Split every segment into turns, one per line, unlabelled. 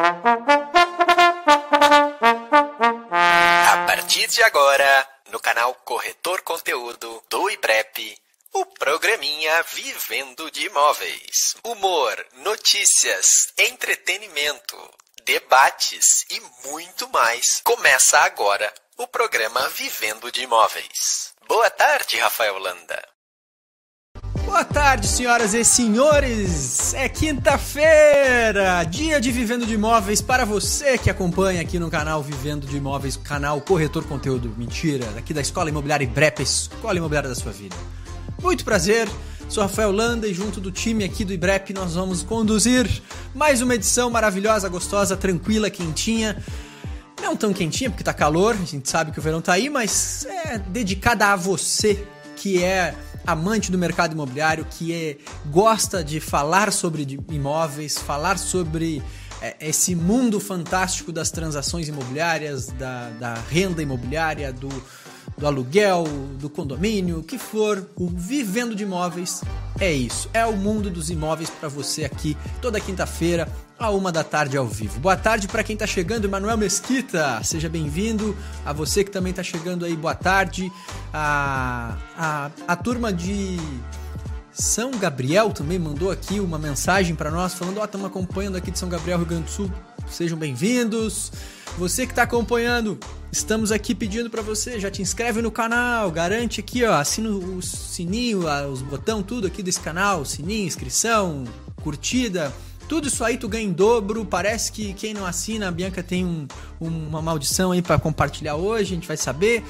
A partir de agora, no canal Corretor Conteúdo do IBREP, o programinha Vivendo de Imóveis. Humor, notícias, entretenimento, debates e muito mais. Começa agora o programa Vivendo de Imóveis. Boa tarde, Rafael Landa.
Boa tarde, senhoras e senhores! É quinta-feira, dia de Vivendo de Imóveis para você que acompanha aqui no canal Vivendo de Imóveis, canal Corretor Conteúdo. Mentira, aqui da Escola Imobiliária Ibrepa, Escola Imobiliária da sua vida. Muito prazer, sou Rafael Landa e junto do time aqui do Ibrep nós vamos conduzir mais uma edição maravilhosa, gostosa, tranquila, quentinha. Não tão quentinha porque tá calor, a gente sabe que o verão tá aí, mas é dedicada a você que é amante do mercado imobiliário, que é, gosta de falar sobre imóveis, falar sobre é, esse mundo fantástico das transações imobiliárias, da, da renda imobiliária, do, do aluguel, do condomínio, o que for, o vivendo de imóveis é isso. É o mundo dos imóveis para você aqui toda quinta-feira a uma da tarde ao vivo. Boa tarde para quem está chegando, Emanuel Mesquita, seja bem-vindo. A você que também está chegando aí, boa tarde. A, a, a turma de São Gabriel também mandou aqui uma mensagem para nós falando: Ó, oh, estamos acompanhando aqui de São Gabriel, Rio Grande do Sul. Sejam bem-vindos. Você que está acompanhando, estamos aqui pedindo para você, já te inscreve no canal, garante aqui, ó, assina o sininho, os botão tudo aqui desse canal, sininho, inscrição, curtida tudo isso aí tu ganha em dobro. Parece que quem não assina, a Bianca tem um, uma maldição aí para compartilhar hoje, a gente vai saber.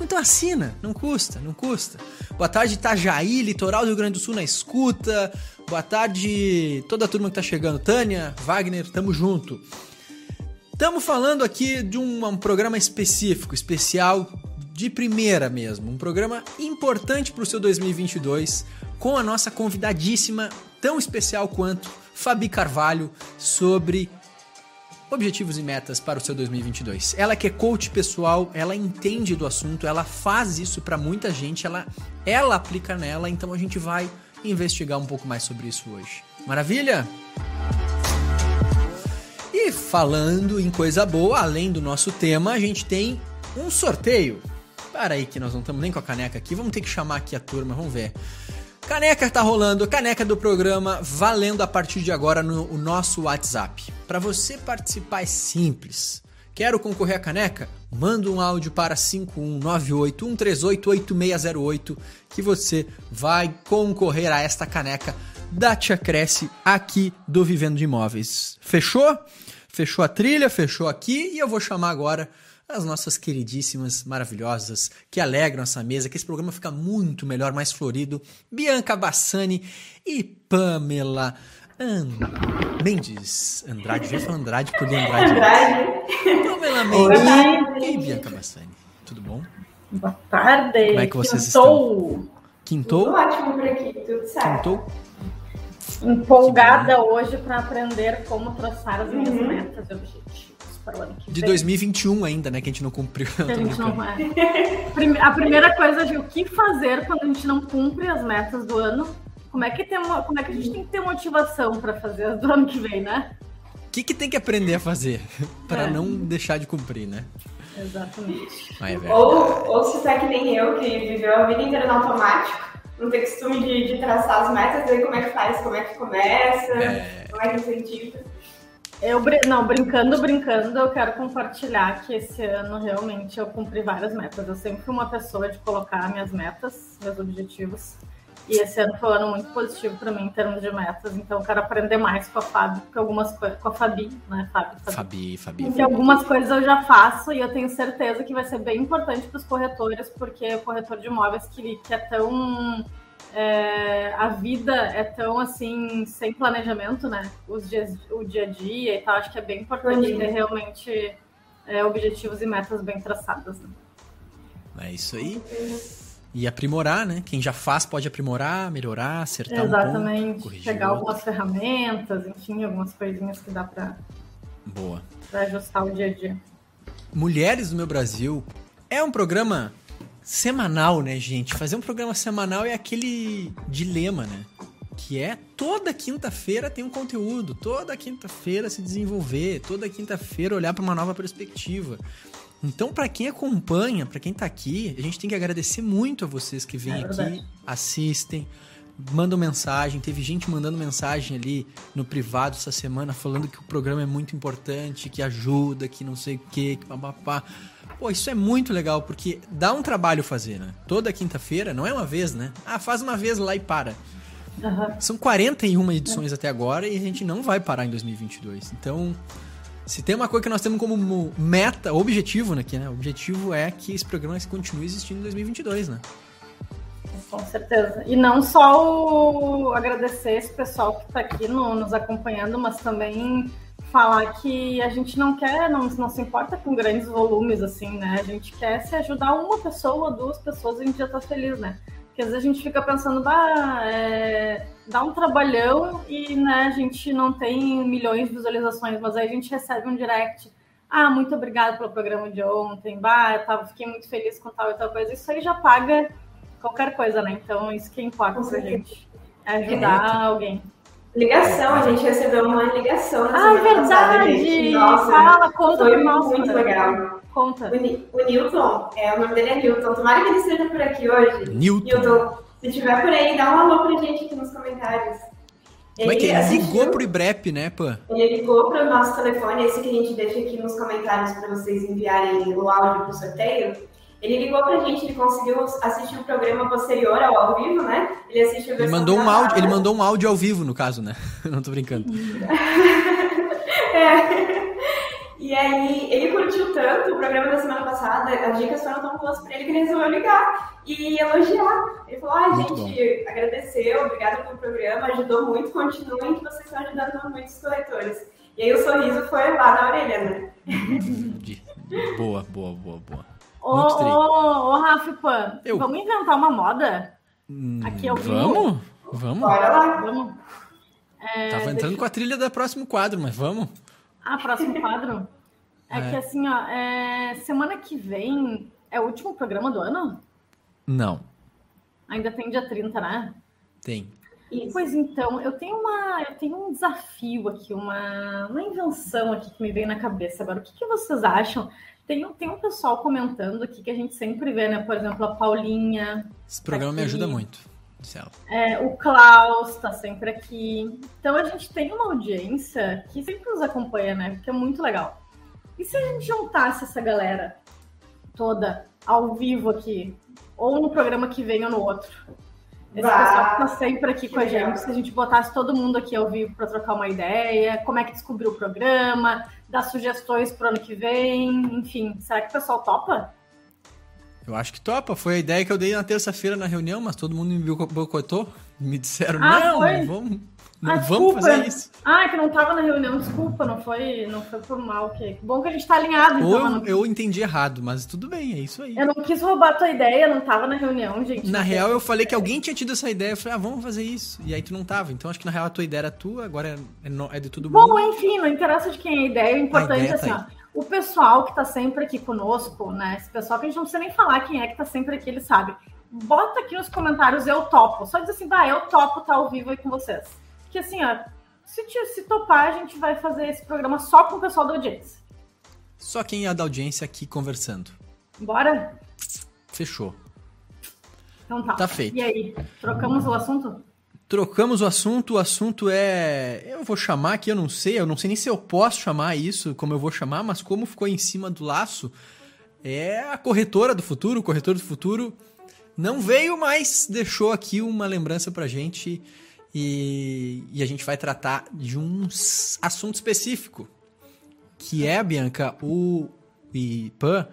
Então assina, não custa, não custa. Boa tarde, Itajaí, litoral do Rio Grande do Sul na escuta. Boa tarde, toda a turma que tá chegando. Tânia, Wagner, tamo junto. Estamos falando aqui de um, um, programa específico, especial de primeira mesmo. Um programa importante para o seu 2022, com a nossa convidadíssima, tão especial quanto Fabi Carvalho sobre objetivos e metas para o seu 2022. Ela que é coach pessoal, ela entende do assunto, ela faz isso para muita gente, ela ela aplica nela, então a gente vai investigar um pouco mais sobre isso hoje. Maravilha? E falando em coisa boa, além do nosso tema, a gente tem um sorteio. Para aí que nós não estamos nem com a caneca aqui, vamos ter que chamar aqui a turma, vamos ver. Caneca tá rolando, caneca do programa valendo a partir de agora no nosso WhatsApp. Para você participar é simples. Quero concorrer à caneca? Manda um áudio para 51981388608 que você vai concorrer a esta caneca da Tia Cresce aqui do Vivendo de Imóveis. Fechou? Fechou a trilha, fechou aqui e eu vou chamar agora as nossas queridíssimas, maravilhosas, que alegram essa mesa, que esse programa fica muito melhor, mais florido. Bianca Bassani e Pamela And... Mendes. Andrade, já falando Andrade por Andrade. Andrade. Pamela Mendes e Bianca Bassani. Tudo bom?
Boa tarde.
Como é que vocês Quintou. estão? Quintou?
Tudo ótimo por aqui, tudo certo.
Quintou?
Empolgada hoje para aprender como traçar as minhas uhum. metas e objetivos
para o ano que vem. De 2021 ainda, né? Que a gente não cumpriu.
A, gente não, é. a primeira coisa de o que fazer quando a gente não cumpre as metas do ano. Como é que, tem uma, como é que a gente tem que ter motivação para fazer as do ano que vem, né?
O que, que tem que aprender a fazer para é. não deixar de cumprir, né?
Exatamente.
É
ou, ou se você é que nem eu, que viveu a vida inteira no automático, não tem costume de, de traçar as metas, aí como é que faz, como é que começa, é... como é que incentiva.
Eu, não, brincando, brincando, eu quero compartilhar que esse ano realmente eu cumpri várias metas. Eu sempre fui uma pessoa de colocar minhas metas, meus objetivos. E esse ano foi um ano muito positivo para mim em termos de metas. Então eu quero aprender mais com a Fabi, porque algumas coisas. Com a Fabi, né, Fabi?
Fabi, Fabi. Fabi
porque algumas coisas eu já faço e eu tenho certeza que vai ser bem importante para os corretores, porque o corretor de imóveis que, que é tão é, a vida é tão assim, sem planejamento, né? Os dias, o dia a dia e tal, acho que é bem importante ter realmente é, objetivos e metas bem traçadas. Né?
É isso aí. E aprimorar, né? Quem já faz pode aprimorar, melhorar, acertar
Exatamente.
um
ponto. Pegar algumas ferramentas, enfim, algumas coisinhas que dá para
Boa.
Pra ajustar o dia a dia.
Mulheres do meu Brasil é um programa semanal, né, gente? Fazer um programa semanal é aquele dilema, né? Que é toda quinta-feira tem um conteúdo, toda quinta-feira se desenvolver, toda quinta-feira olhar para uma nova perspectiva. Então, para quem acompanha, para quem tá aqui, a gente tem que agradecer muito a vocês que vêm é aqui, assistem, mandam mensagem. Teve gente mandando mensagem ali no privado essa semana falando que o programa é muito importante, que ajuda, que não sei o quê, que papapá. Pô, isso é muito legal, porque dá um trabalho fazer, né? Toda quinta-feira, não é uma vez, né? Ah, faz uma vez lá e para. Uhum. São 41 edições até agora e a gente não vai parar em 2022. Então, se tem uma coisa que nós temos como meta, objetivo aqui, né? O objetivo é que esse programa continue existindo em 2022, né?
Com certeza. E não só o agradecer esse pessoal que está aqui no, nos acompanhando, mas também falar que a gente não quer, não, não se importa com grandes volumes, assim, né? A gente quer se ajudar uma pessoa, duas pessoas, a gente já tá feliz, né? Porque às vezes a gente fica pensando, bah, é, dá um trabalhão e né, a gente não tem milhões de visualizações, mas aí a gente recebe um direct. Ah, muito obrigada pelo programa de ontem, bah, eu tava, fiquei muito feliz com tal e tal coisa. Isso aí já paga qualquer coisa, né? Então, isso que importa pra gente. É ajudar é alguém.
Ligação, a gente recebeu uma ligação
Ah, é verdade! Nossa, Fala, conta
foi muito legal.
Conta.
O, o Newton, é, o nome dele é Newton. Tomara que ele esteja por aqui hoje.
Newton.
Newton, se estiver por aí, dá um alô pra gente aqui nos comentários.
Como é que ele ligou pro IBREP, né, pô?
Ele ligou para o nosso telefone, esse que a gente deixa aqui nos comentários para vocês enviarem o áudio pro sorteio. Ele ligou pra gente, ele conseguiu assistir o programa posterior ao ao vivo, né? Ele assistiu
ele mandou um áudio, Ele mandou um áudio ao vivo, no caso, né? Não tô brincando.
é. E aí, ele curtiu tanto o programa da semana passada, as dicas foram tão boas pra ele que ele resolveu ligar e elogiar. Ele falou: ah, gente, bom. agradeceu, obrigado pelo programa, ajudou muito, continuem que vocês estão ajudando muitos corretores. E aí o sorriso foi lá na orelha, né?
boa, boa, boa, boa.
Ô, ô, ô, Rafa Pan, Eu... vamos inventar uma moda?
Hum, Aqui ao vivo? Vamos? Vamos?
Bora lá. Vamos.
É, Tava entrando deixa... com a trilha do próximo quadro, mas vamos.
Ah, próximo quadro? É, é, que assim, ó, é... semana que vem é o último programa do ano?
Não.
Ainda tem dia 30, né?
Tem.
Isso. Pois então, eu tenho uma, eu tenho um desafio aqui, uma, uma invenção aqui que me veio na cabeça agora. O que, que vocês acham tem, tem um pessoal comentando aqui que a gente sempre vê, né? Por exemplo, a Paulinha.
Esse programa tá me ajuda muito.
É, o Klaus está sempre aqui. Então a gente tem uma audiência que sempre nos acompanha, né? Porque é muito legal. E se a gente juntasse essa galera toda ao vivo aqui, ou no programa que vem ou no outro? Esse bah, pessoal que está sempre aqui com a gente, se a gente botasse todo mundo aqui ao vivo para trocar uma ideia, como é que descobriu o programa, dar sugestões para o ano que vem, enfim. Será que o pessoal topa?
Eu acho que topa. Foi a ideia que eu dei na terça-feira na reunião, mas todo mundo me boicotou. Me disseram, ah, não, foi? vamos não ah, vamos fazer isso.
Ah, é que não estava na reunião, desculpa, não foi, não foi por mal. Que bom que a gente está alinhado.
Então, Ou eu, não... eu, entendi errado, mas tudo bem, é isso aí.
Eu não quis roubar a tua ideia, não estava na reunião, gente.
Na real, eu falei que alguém tinha tido essa ideia. Eu falei, ah, vamos fazer isso. E aí tu não estava. Então acho que na real a tua ideia era tua, agora é, é, é de tudo bom.
Bom, enfim, não interessa de quem é a ideia, o importante ideia é assim, tá ó, o pessoal que está sempre aqui conosco, né? Esse pessoal que a gente não precisa nem falar quem é que está sempre aqui, ele sabe. Bota aqui nos comentários, eu topo. Só diz assim, vai, eu topo estar tá ao vivo aí com vocês. Que assim, ó, se, se topar, a gente vai fazer esse programa só com o pessoal da audiência.
Só quem é da audiência aqui conversando.
Bora?
Fechou.
Então tá.
Tá feito.
E aí, trocamos o assunto?
Trocamos o assunto, o assunto é. Eu vou chamar aqui, eu não sei, eu não sei nem se eu posso chamar isso, como eu vou chamar, mas como ficou em cima do laço, é a corretora do futuro, o corretor do futuro não veio, mas deixou aqui uma lembrança pra gente e, e a gente vai tratar de um assunto específico, que é, Bianca, o IPAN,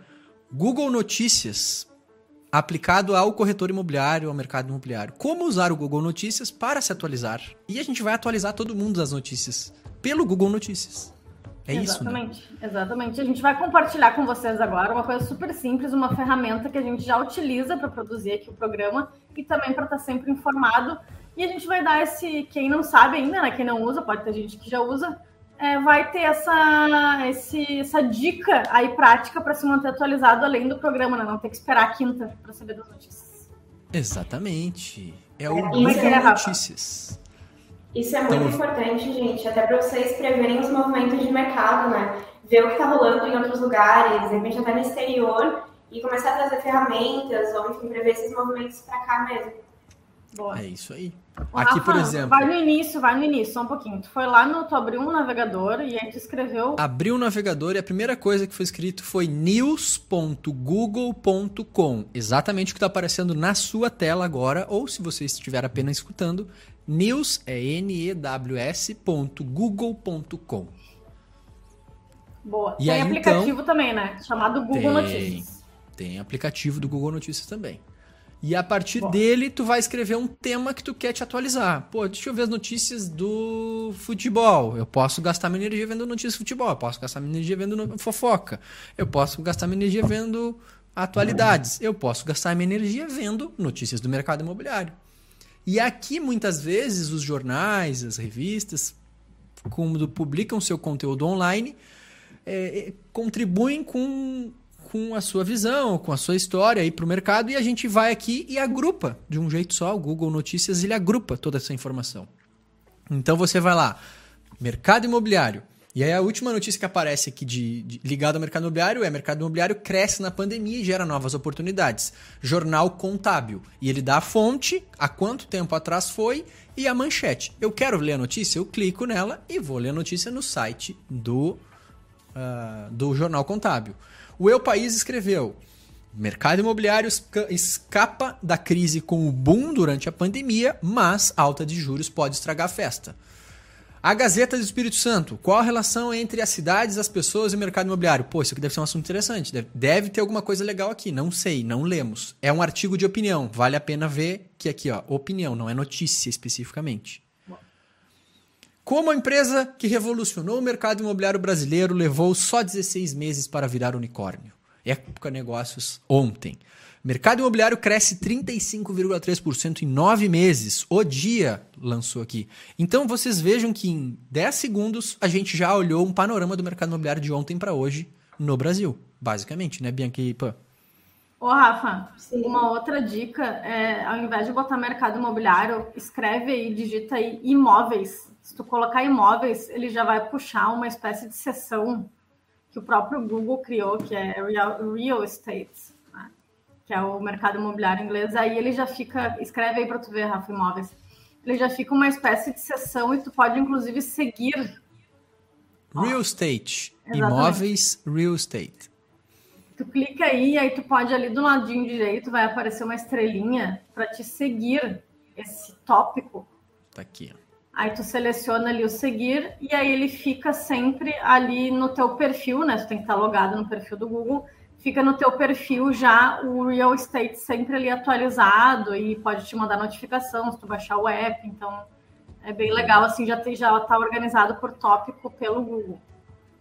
Google Notícias, aplicado ao corretor imobiliário, ao mercado imobiliário. Como usar o Google Notícias para se atualizar. E a gente vai atualizar todo mundo das notícias pelo Google Notícias. É
exatamente,
isso, né?
Exatamente. A gente vai compartilhar com vocês agora uma coisa super simples, uma ferramenta que a gente já utiliza para produzir aqui o programa e também para estar sempre informado e a gente vai dar esse, quem não sabe ainda, né? Quem não usa, pode ter gente que já usa, é, vai ter essa, esse, essa dica aí prática para se manter atualizado além do programa, né? Não ter que esperar a quinta para saber das notícias.
Exatamente. É o Google é, Notícias.
Isso é muito então, importante, gente, até para vocês preverem os movimentos de mercado, né? Ver o que está rolando em outros lugares, de repente até no exterior, e começar a trazer ferramentas, ou enfim, prever esses movimentos para cá mesmo.
Boa. É isso aí.
Aqui, Rafa, por exemplo. Vai no início, vai no início, só um pouquinho. Tu foi lá no. Tu abriu um navegador e aí tu escreveu.
Abriu o um navegador e a primeira coisa que foi escrito foi news.google.com. Exatamente o que está aparecendo na sua tela agora, ou se você estiver apenas escutando, news é N-E-W-S.google.com.
Boa. E tem aí, aplicativo então, também, né? Chamado Google tem, Notícias.
Tem aplicativo do Google Notícias também. E a partir Bom. dele, tu vai escrever um tema que tu quer te atualizar. Pô, deixa eu ver as notícias do futebol. Eu posso gastar minha energia vendo notícias de futebol. Eu posso gastar minha energia vendo fofoca. Eu posso gastar minha energia vendo atualidades. Eu posso gastar minha energia vendo notícias do mercado imobiliário. E aqui, muitas vezes, os jornais, as revistas, quando publicam seu conteúdo online, é, contribuem com com a sua visão, com a sua história aí para o mercado e a gente vai aqui e agrupa de um jeito só. O Google Notícias ele agrupa toda essa informação. Então você vai lá, mercado imobiliário. E aí a última notícia que aparece aqui de, de ligada ao mercado imobiliário é mercado imobiliário cresce na pandemia e gera novas oportunidades. Jornal contábil. E ele dá a fonte, há quanto tempo atrás foi e a manchete. Eu quero ler a notícia, eu clico nela e vou ler a notícia no site do, uh, do jornal contábil. O Eu País escreveu: Mercado imobiliário escapa da crise com o boom durante a pandemia, mas alta de juros pode estragar a festa. A Gazeta do Espírito Santo. Qual a relação entre as cidades, as pessoas e o mercado imobiliário? Pô, isso aqui deve ser um assunto interessante. Deve, deve, ter alguma coisa legal aqui. Não sei, não lemos. É um artigo de opinião. Vale a pena ver que aqui, ó, opinião, não é notícia especificamente. Como a empresa que revolucionou o mercado imobiliário brasileiro levou só 16 meses para virar unicórnio. Época Negócios ontem. Mercado imobiliário cresce 35,3% em nove meses. O dia lançou aqui. Então vocês vejam que em 10 segundos a gente já olhou um panorama do mercado imobiliário de ontem para hoje no Brasil. Basicamente, né, Bianca e Pã?
Ô, Rafa, Sim. uma outra dica é, ao invés de botar mercado imobiliário, escreve aí, digita aí imóveis se tu colocar imóveis, ele já vai puxar uma espécie de seção que o próprio Google criou, que é Real, real Estate, né? que é o mercado imobiliário inglês. Aí ele já fica, escreve aí para tu ver, Rafa, imóveis. Ele já fica uma espécie de seção e tu pode inclusive seguir.
Real Estate, imóveis, Real Estate.
Tu clica aí, aí tu pode ali do ladinho direito vai aparecer uma estrelinha para te seguir esse tópico.
Tá aqui, ó.
Aí tu seleciona ali o seguir e aí ele fica sempre ali no teu perfil, né? Tu tem que estar logado no perfil do Google. Fica no teu perfil já o real estate sempre ali atualizado e pode te mandar notificação se tu baixar o app. Então é bem legal assim, já tem, já tá organizado por tópico pelo Google.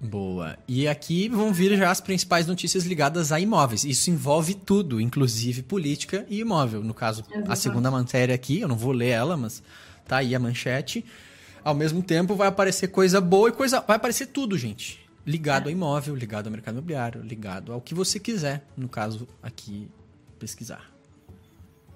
Boa. E aqui vão vir já as principais notícias ligadas a imóveis. Isso envolve tudo, inclusive política e imóvel. No caso, Exatamente. a segunda matéria aqui, eu não vou ler ela, mas Tá aí a manchete. Ao mesmo tempo vai aparecer coisa boa e coisa. Vai aparecer tudo, gente. Ligado ao imóvel, ligado ao mercado imobiliário, ligado ao que você quiser, no caso aqui, pesquisar.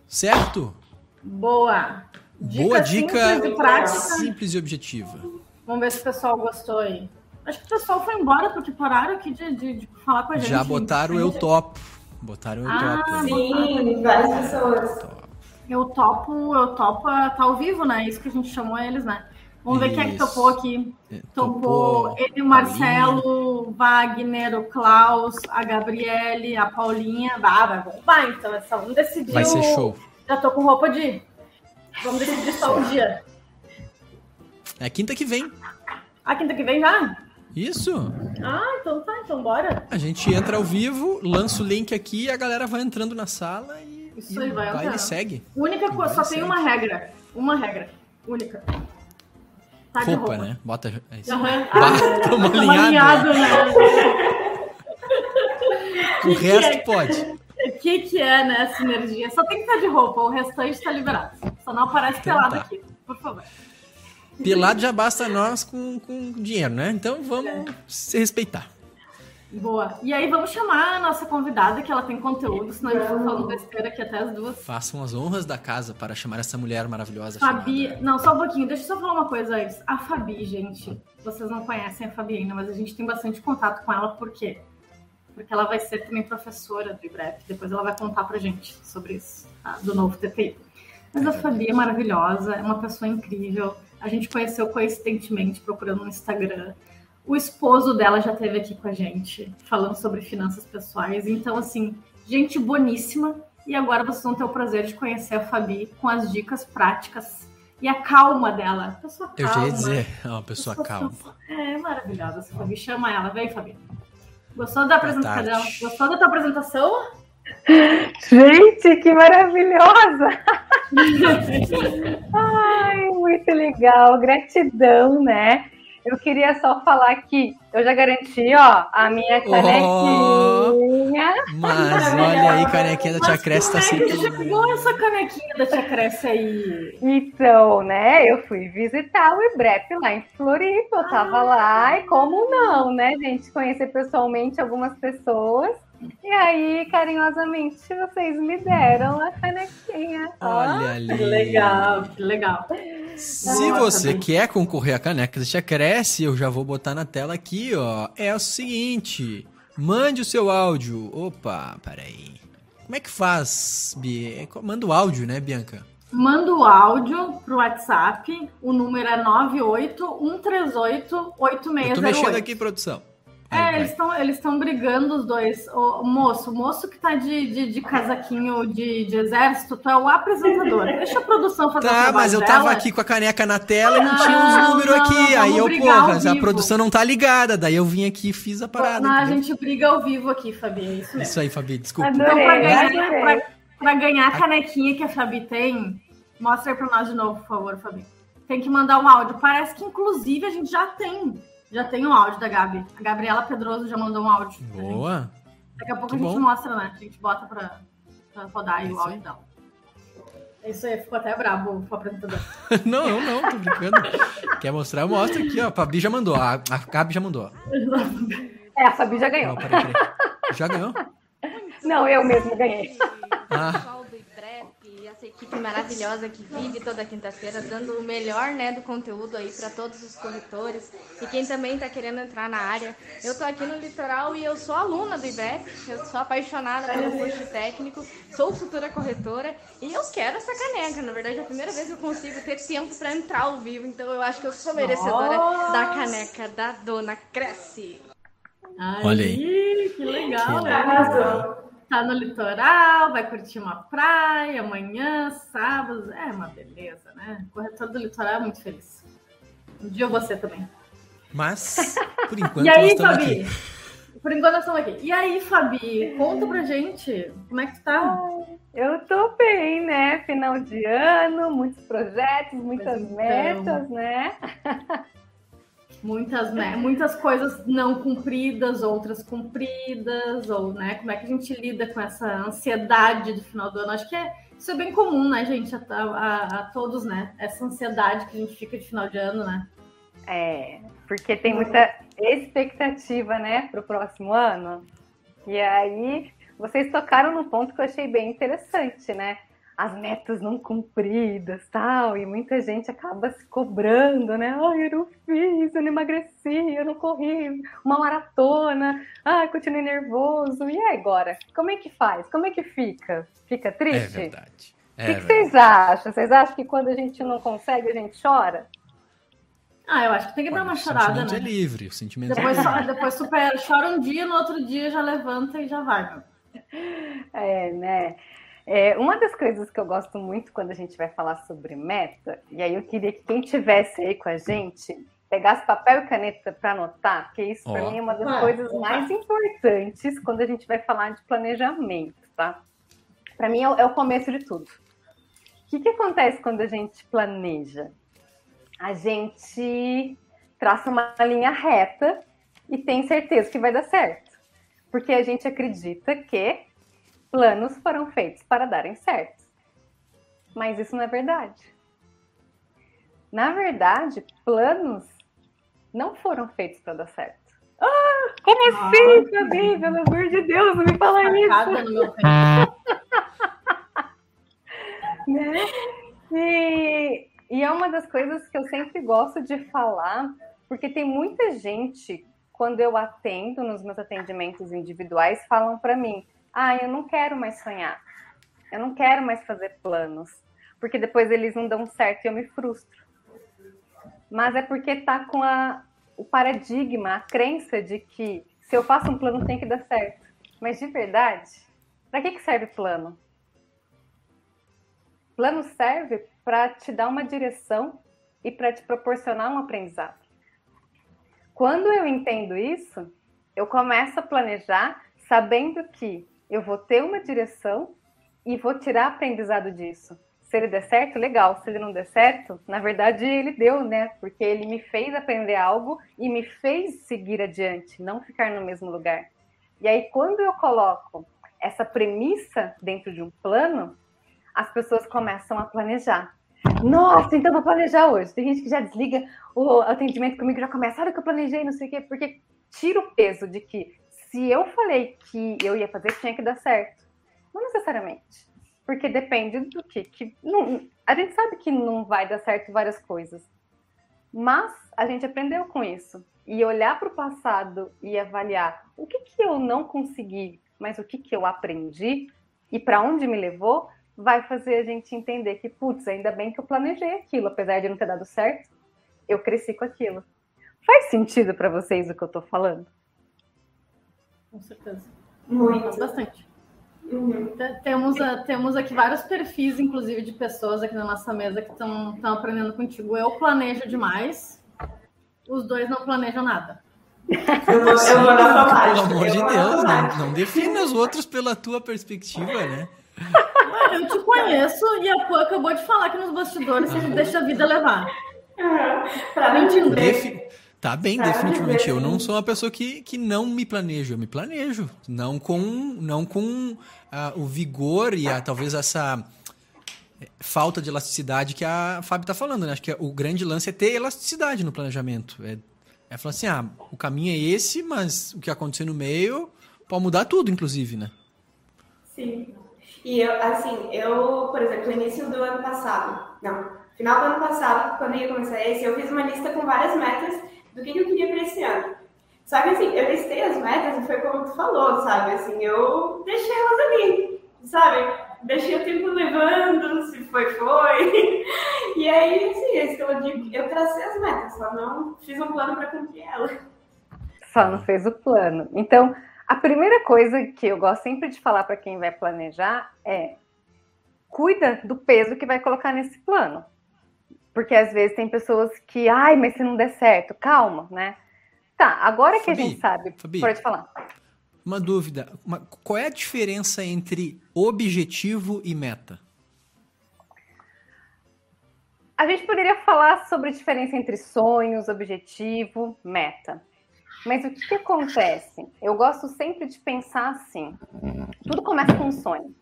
Certo?
Boa!
Dica Boa dica simples e, simples e objetiva.
Vamos ver se o pessoal gostou aí. Acho que o pessoal foi embora porque pararam aqui de, de, de falar com a gente.
Já botaram o eu topo. Botaram o eu
ah,
topo.
Sim, várias pessoas.
Eu topo, eu topo, tá ao vivo, né? Isso que a gente chamou eles, né? Vamos ver quem é que topou aqui. É, topou, topou ele, o Marcelo, o Wagner, o Klaus, a Gabriele, a Paulinha. Ah, vai bombar, então. Essa, vamos decidir.
Vai ser show.
Já tô com roupa de. Vamos decidir só o dia.
É quinta que vem.
Ah, quinta que vem já?
Isso.
Ah, então tá, então bora.
A gente entra ao vivo, lança o link aqui, a galera vai entrando na sala e
isso aí vai
entrar. Ele segue.
Única coisa, só tem uma regra. Uma regra. Única.
Tá roupa, roupa, né? Bota.
Uhum. Ah,
Toma alinhado.
né?
o que resto que é? pode.
O que, que é, né, sinergia? Só tem que estar de roupa, o restante está liberado. Só não aparece então, pelado tá. aqui, por favor.
Pelado já basta nós com, com dinheiro, né? Então vamos é. se respeitar.
Boa. E aí vamos chamar a nossa convidada, que ela tem conteúdo, senão a gente fica falando besteira aqui até as duas.
Façam as honras da casa para chamar essa mulher maravilhosa.
Fabi,
chamada...
não, só um pouquinho, deixa eu só falar uma coisa antes. A Fabi, gente, vocês não conhecem a Fabi ainda, mas a gente tem bastante contato com ela, por quê? Porque ela vai ser também professora do IBREP, depois ela vai contar pra gente sobre isso, tá? do novo TPI. Mas a Fabi é maravilhosa, é uma pessoa incrível. A gente conheceu coincidentemente procurando no Instagram. O esposo dela já esteve aqui com a gente, falando sobre finanças pessoais. Então, assim, gente boníssima. E agora vocês vão ter o prazer de conhecer a Fabi com as dicas práticas e a calma dela. Pessoa calma.
Eu já ia dizer, é uma pessoa, pessoa calma.
É maravilhosa essa Fabi. Chama ela, vem, Fabi. Gostou da apresentação? Gostou da tua apresentação?
Gente, que maravilhosa! Ai, muito legal, gratidão, né? Eu queria só falar que eu já garanti, ó, a minha canequinha. Oh,
mas olha aí, canequinha da Tia Cresce tá
sempre. Como é que chegou essa canequinha da Tia Cresce aí?
Então, né, eu fui visitar o IBREP lá em Floripa, eu tava ah. lá, e como não, né, gente, conhecer pessoalmente algumas pessoas. E aí, carinhosamente, vocês me deram a canequinha.
Olha ali.
Que legal, que legal.
Se Nossa, você bem. quer concorrer à caneca Deixa Cresce, eu já vou botar na tela aqui, ó. É o seguinte, mande o seu áudio. Opa, peraí. Como é que faz, Bi? Manda o áudio, né, Bianca?
Manda o áudio pro WhatsApp. O número é 981388608. Eu
tô mexendo aqui, produção.
É, eles estão eles brigando os dois. O moço, o moço que tá de, de, de casaquinho de, de, exército, tu é o apresentador. Deixa a produção fazer
Tá, mas eu dela. tava aqui com a caneca na tela e não, não tinha os números aqui. Aí eu, porra, a produção não tá ligada. Daí eu vim aqui e fiz a parada.
Não, a gente briga ao vivo aqui, Fabi. É isso mesmo.
Isso aí, Fabi, desculpa.
Adorei, então, pra ganhar, pra, pra ganhar a canequinha que a Fabi tem, mostra aí pra nós de novo, por favor, Fabi. Tem que mandar um áudio. Parece que, inclusive, a gente já tem. Já tem um áudio da Gabi. A Gabriela Pedroso já mandou um áudio.
Boa.
Daqui a pouco que a gente bom. mostra, né? A gente bota pra, pra rodar aí o áudio dela. É isso aí, ficou até brabo o apresentador.
não, não, não, tô brincando. Quer mostrar? Mostra aqui, ó. A Fabi já mandou. A, a Gabi já mandou.
É, a Fabi já ganhou. Não, peraí, peraí.
Já ganhou?
Não, eu mesmo ganhei.
Ah maravilhosa que vive toda quinta-feira, dando o melhor né, do conteúdo aí para todos os corretores e quem também está querendo entrar na área. Eu estou aqui no litoral e eu sou aluna do IBEP, eu sou apaixonada pelo curso técnico, sou futura corretora e eu quero essa caneca. Na verdade, é a primeira vez que eu consigo ter tempo para entrar ao vivo, então eu acho que eu sou merecedora Nossa. da caneca da Dona Cresce.
Olha aí.
Que legal, que legal tá no litoral, vai curtir uma praia amanhã, sábado. É uma beleza, né? O corretor do litoral é muito feliz. Um dia você também.
Mas, por enquanto,
e aí, Fabi? Aqui. Por enquanto nós estamos aqui. E aí, Fabi, conta pra gente, como é que tu tá?
Eu tô bem, né? Final de ano, muitos projetos, muitas então... metas, né?
muitas, né, muitas coisas não cumpridas, outras cumpridas, ou né, como é que a gente lida com essa ansiedade do final do ano? Acho que é, isso é bem comum, né, gente, a, a, a todos, né? Essa ansiedade que a gente fica de final de ano, né?
É, porque tem muita expectativa, né, para o próximo ano. E aí, vocês tocaram no ponto que eu achei bem interessante, né? As metas não cumpridas, tal, e muita gente acaba se cobrando, né? Ai, eu não fiz, eu não emagreci, eu não corri uma maratona, ai, continuei nervoso. E agora? Como é que faz? Como é que fica? Fica triste?
É verdade.
É o que, que vocês acham? Vocês acham que quando a gente não consegue, a gente chora?
Ah, eu acho que tem que Olha, dar uma chorada, né? O
sentimento é livre, o sentimento
depois,
é livre.
Depois supera, chora um dia, no outro dia já levanta e já vai.
É, né? É, uma das coisas que eu gosto muito quando a gente vai falar sobre meta, e aí eu queria que quem tivesse aí com a gente pegasse papel e caneta para anotar, porque isso para mim é uma das ah, coisas mais importantes quando a gente vai falar de planejamento, tá? Para mim é, é, o começo de tudo. O que, que acontece quando a gente planeja? A gente traça uma linha reta e tem certeza que vai dar certo. Porque a gente acredita que Planos foram feitos para darem certo. Mas isso não é verdade. Na verdade, planos não foram feitos para dar certo. Ah! Como assim, Fabi? Pelo amor de Deus, não me fala isso. No meu né? E, e é uma das coisas que eu sempre gosto de falar, porque tem muita gente, quando eu atendo nos meus atendimentos individuais, falam para mim: ah, eu não quero mais sonhar, eu não quero mais fazer planos, porque depois eles não dão certo e eu me frustro. Mas é porque tá com a, o paradigma, a crença de que se eu faço um plano tem que dar certo. Mas de verdade, para que, que serve plano? Plano serve para te dar uma direção e para te proporcionar um aprendizado. Quando eu entendo isso, eu começo a planejar sabendo que eu vou ter uma direção e vou tirar aprendizado disso. Se ele der certo, legal. Se ele não der certo, na verdade ele deu, né? Porque ele me fez aprender algo e me fez seguir adiante, não ficar no mesmo lugar. E aí, quando eu coloco essa premissa dentro de um plano, as pessoas começam a planejar. Nossa, então vou planejar hoje. Tem gente que já desliga o atendimento comigo, já começa, olha o que eu planejei, não sei o quê, porque tira o peso de que se eu falei que eu ia fazer, tinha que dar certo. Não necessariamente. Porque depende do que. que não, a gente sabe que não vai dar certo várias coisas. Mas a gente aprendeu com isso. E olhar para o passado e avaliar o que, que eu não consegui, mas o que, que eu aprendi e para onde me levou, vai fazer a gente entender que, putz, ainda bem que eu planejei aquilo, apesar de não ter dado certo, eu cresci com aquilo. Faz sentido para vocês o que eu estou falando?
Com certeza. Muito. Bastante. Uhum. Temos, uh, temos aqui vários perfis, inclusive, de pessoas aqui na nossa mesa que estão aprendendo contigo. Eu planejo demais, os dois não planejam nada.
Eu vou, eu vou Pelo amor de Deus, não, não defina os outros pela tua perspectiva, né?
eu te conheço e a Pô acabou de falar que nos bastidores você deixa a vida levar.
Pra não entender. Tá bem, definitivamente. Eu não sou uma pessoa que, que não me planejo. Eu me planejo. Não com, não com uh, o vigor e a, talvez essa eh, falta de elasticidade que a Fábio tá falando, né? Acho que o grande lance é ter elasticidade no planejamento. É, é falar assim, ah, o caminho é esse, mas o que acontecer no meio pode mudar tudo, inclusive, né?
Sim. E eu, assim, eu, por exemplo, no início do ano passado, não, final do ano passado, quando eu ia começar esse, eu fiz uma lista com várias metas do que, que eu queria para esse ano. Só que assim, eu listei as metas e foi como tu falou, sabe? Assim, eu deixei elas ali, sabe? Deixei o tempo levando, se foi, foi. E aí, assim, é isso que eu digo, eu tracei as metas, só não fiz um plano para cumprir elas.
Só não fez o plano. Então, a primeira coisa que eu gosto sempre de falar para quem vai planejar é cuida do peso que vai colocar nesse plano. Porque às vezes tem pessoas que, ai, mas se não der certo, calma, né? Tá, agora que Fabi, a gente sabe, Fabi, pode falar.
Uma dúvida, uma, qual é a diferença entre objetivo e meta?
A gente poderia falar sobre a diferença entre sonhos, objetivo, meta. Mas o que, que acontece? Eu gosto sempre de pensar assim: tudo começa com um sonho.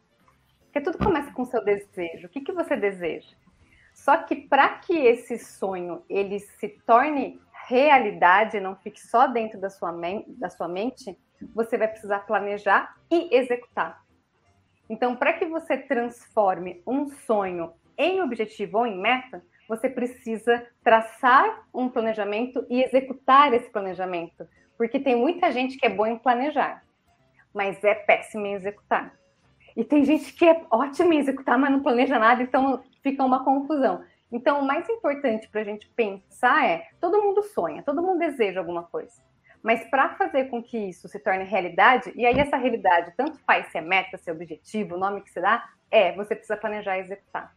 Porque tudo começa com o seu desejo. O que, que você deseja? Só que para que esse sonho ele se torne realidade, não fique só dentro da sua, da sua mente, você vai precisar planejar e executar. Então, para que você transforme um sonho em objetivo ou em meta, você precisa traçar um planejamento e executar esse planejamento. Porque tem muita gente que é boa em planejar, mas é péssima em executar. E tem gente que é ótima em executar, mas não planeja nada, então fica uma confusão. Então, o mais importante para a gente pensar é: todo mundo sonha, todo mundo deseja alguma coisa. Mas para fazer com que isso se torne realidade, e aí essa realidade, tanto faz se é meta, se é objetivo, o nome que se dá, é você precisa planejar e executar.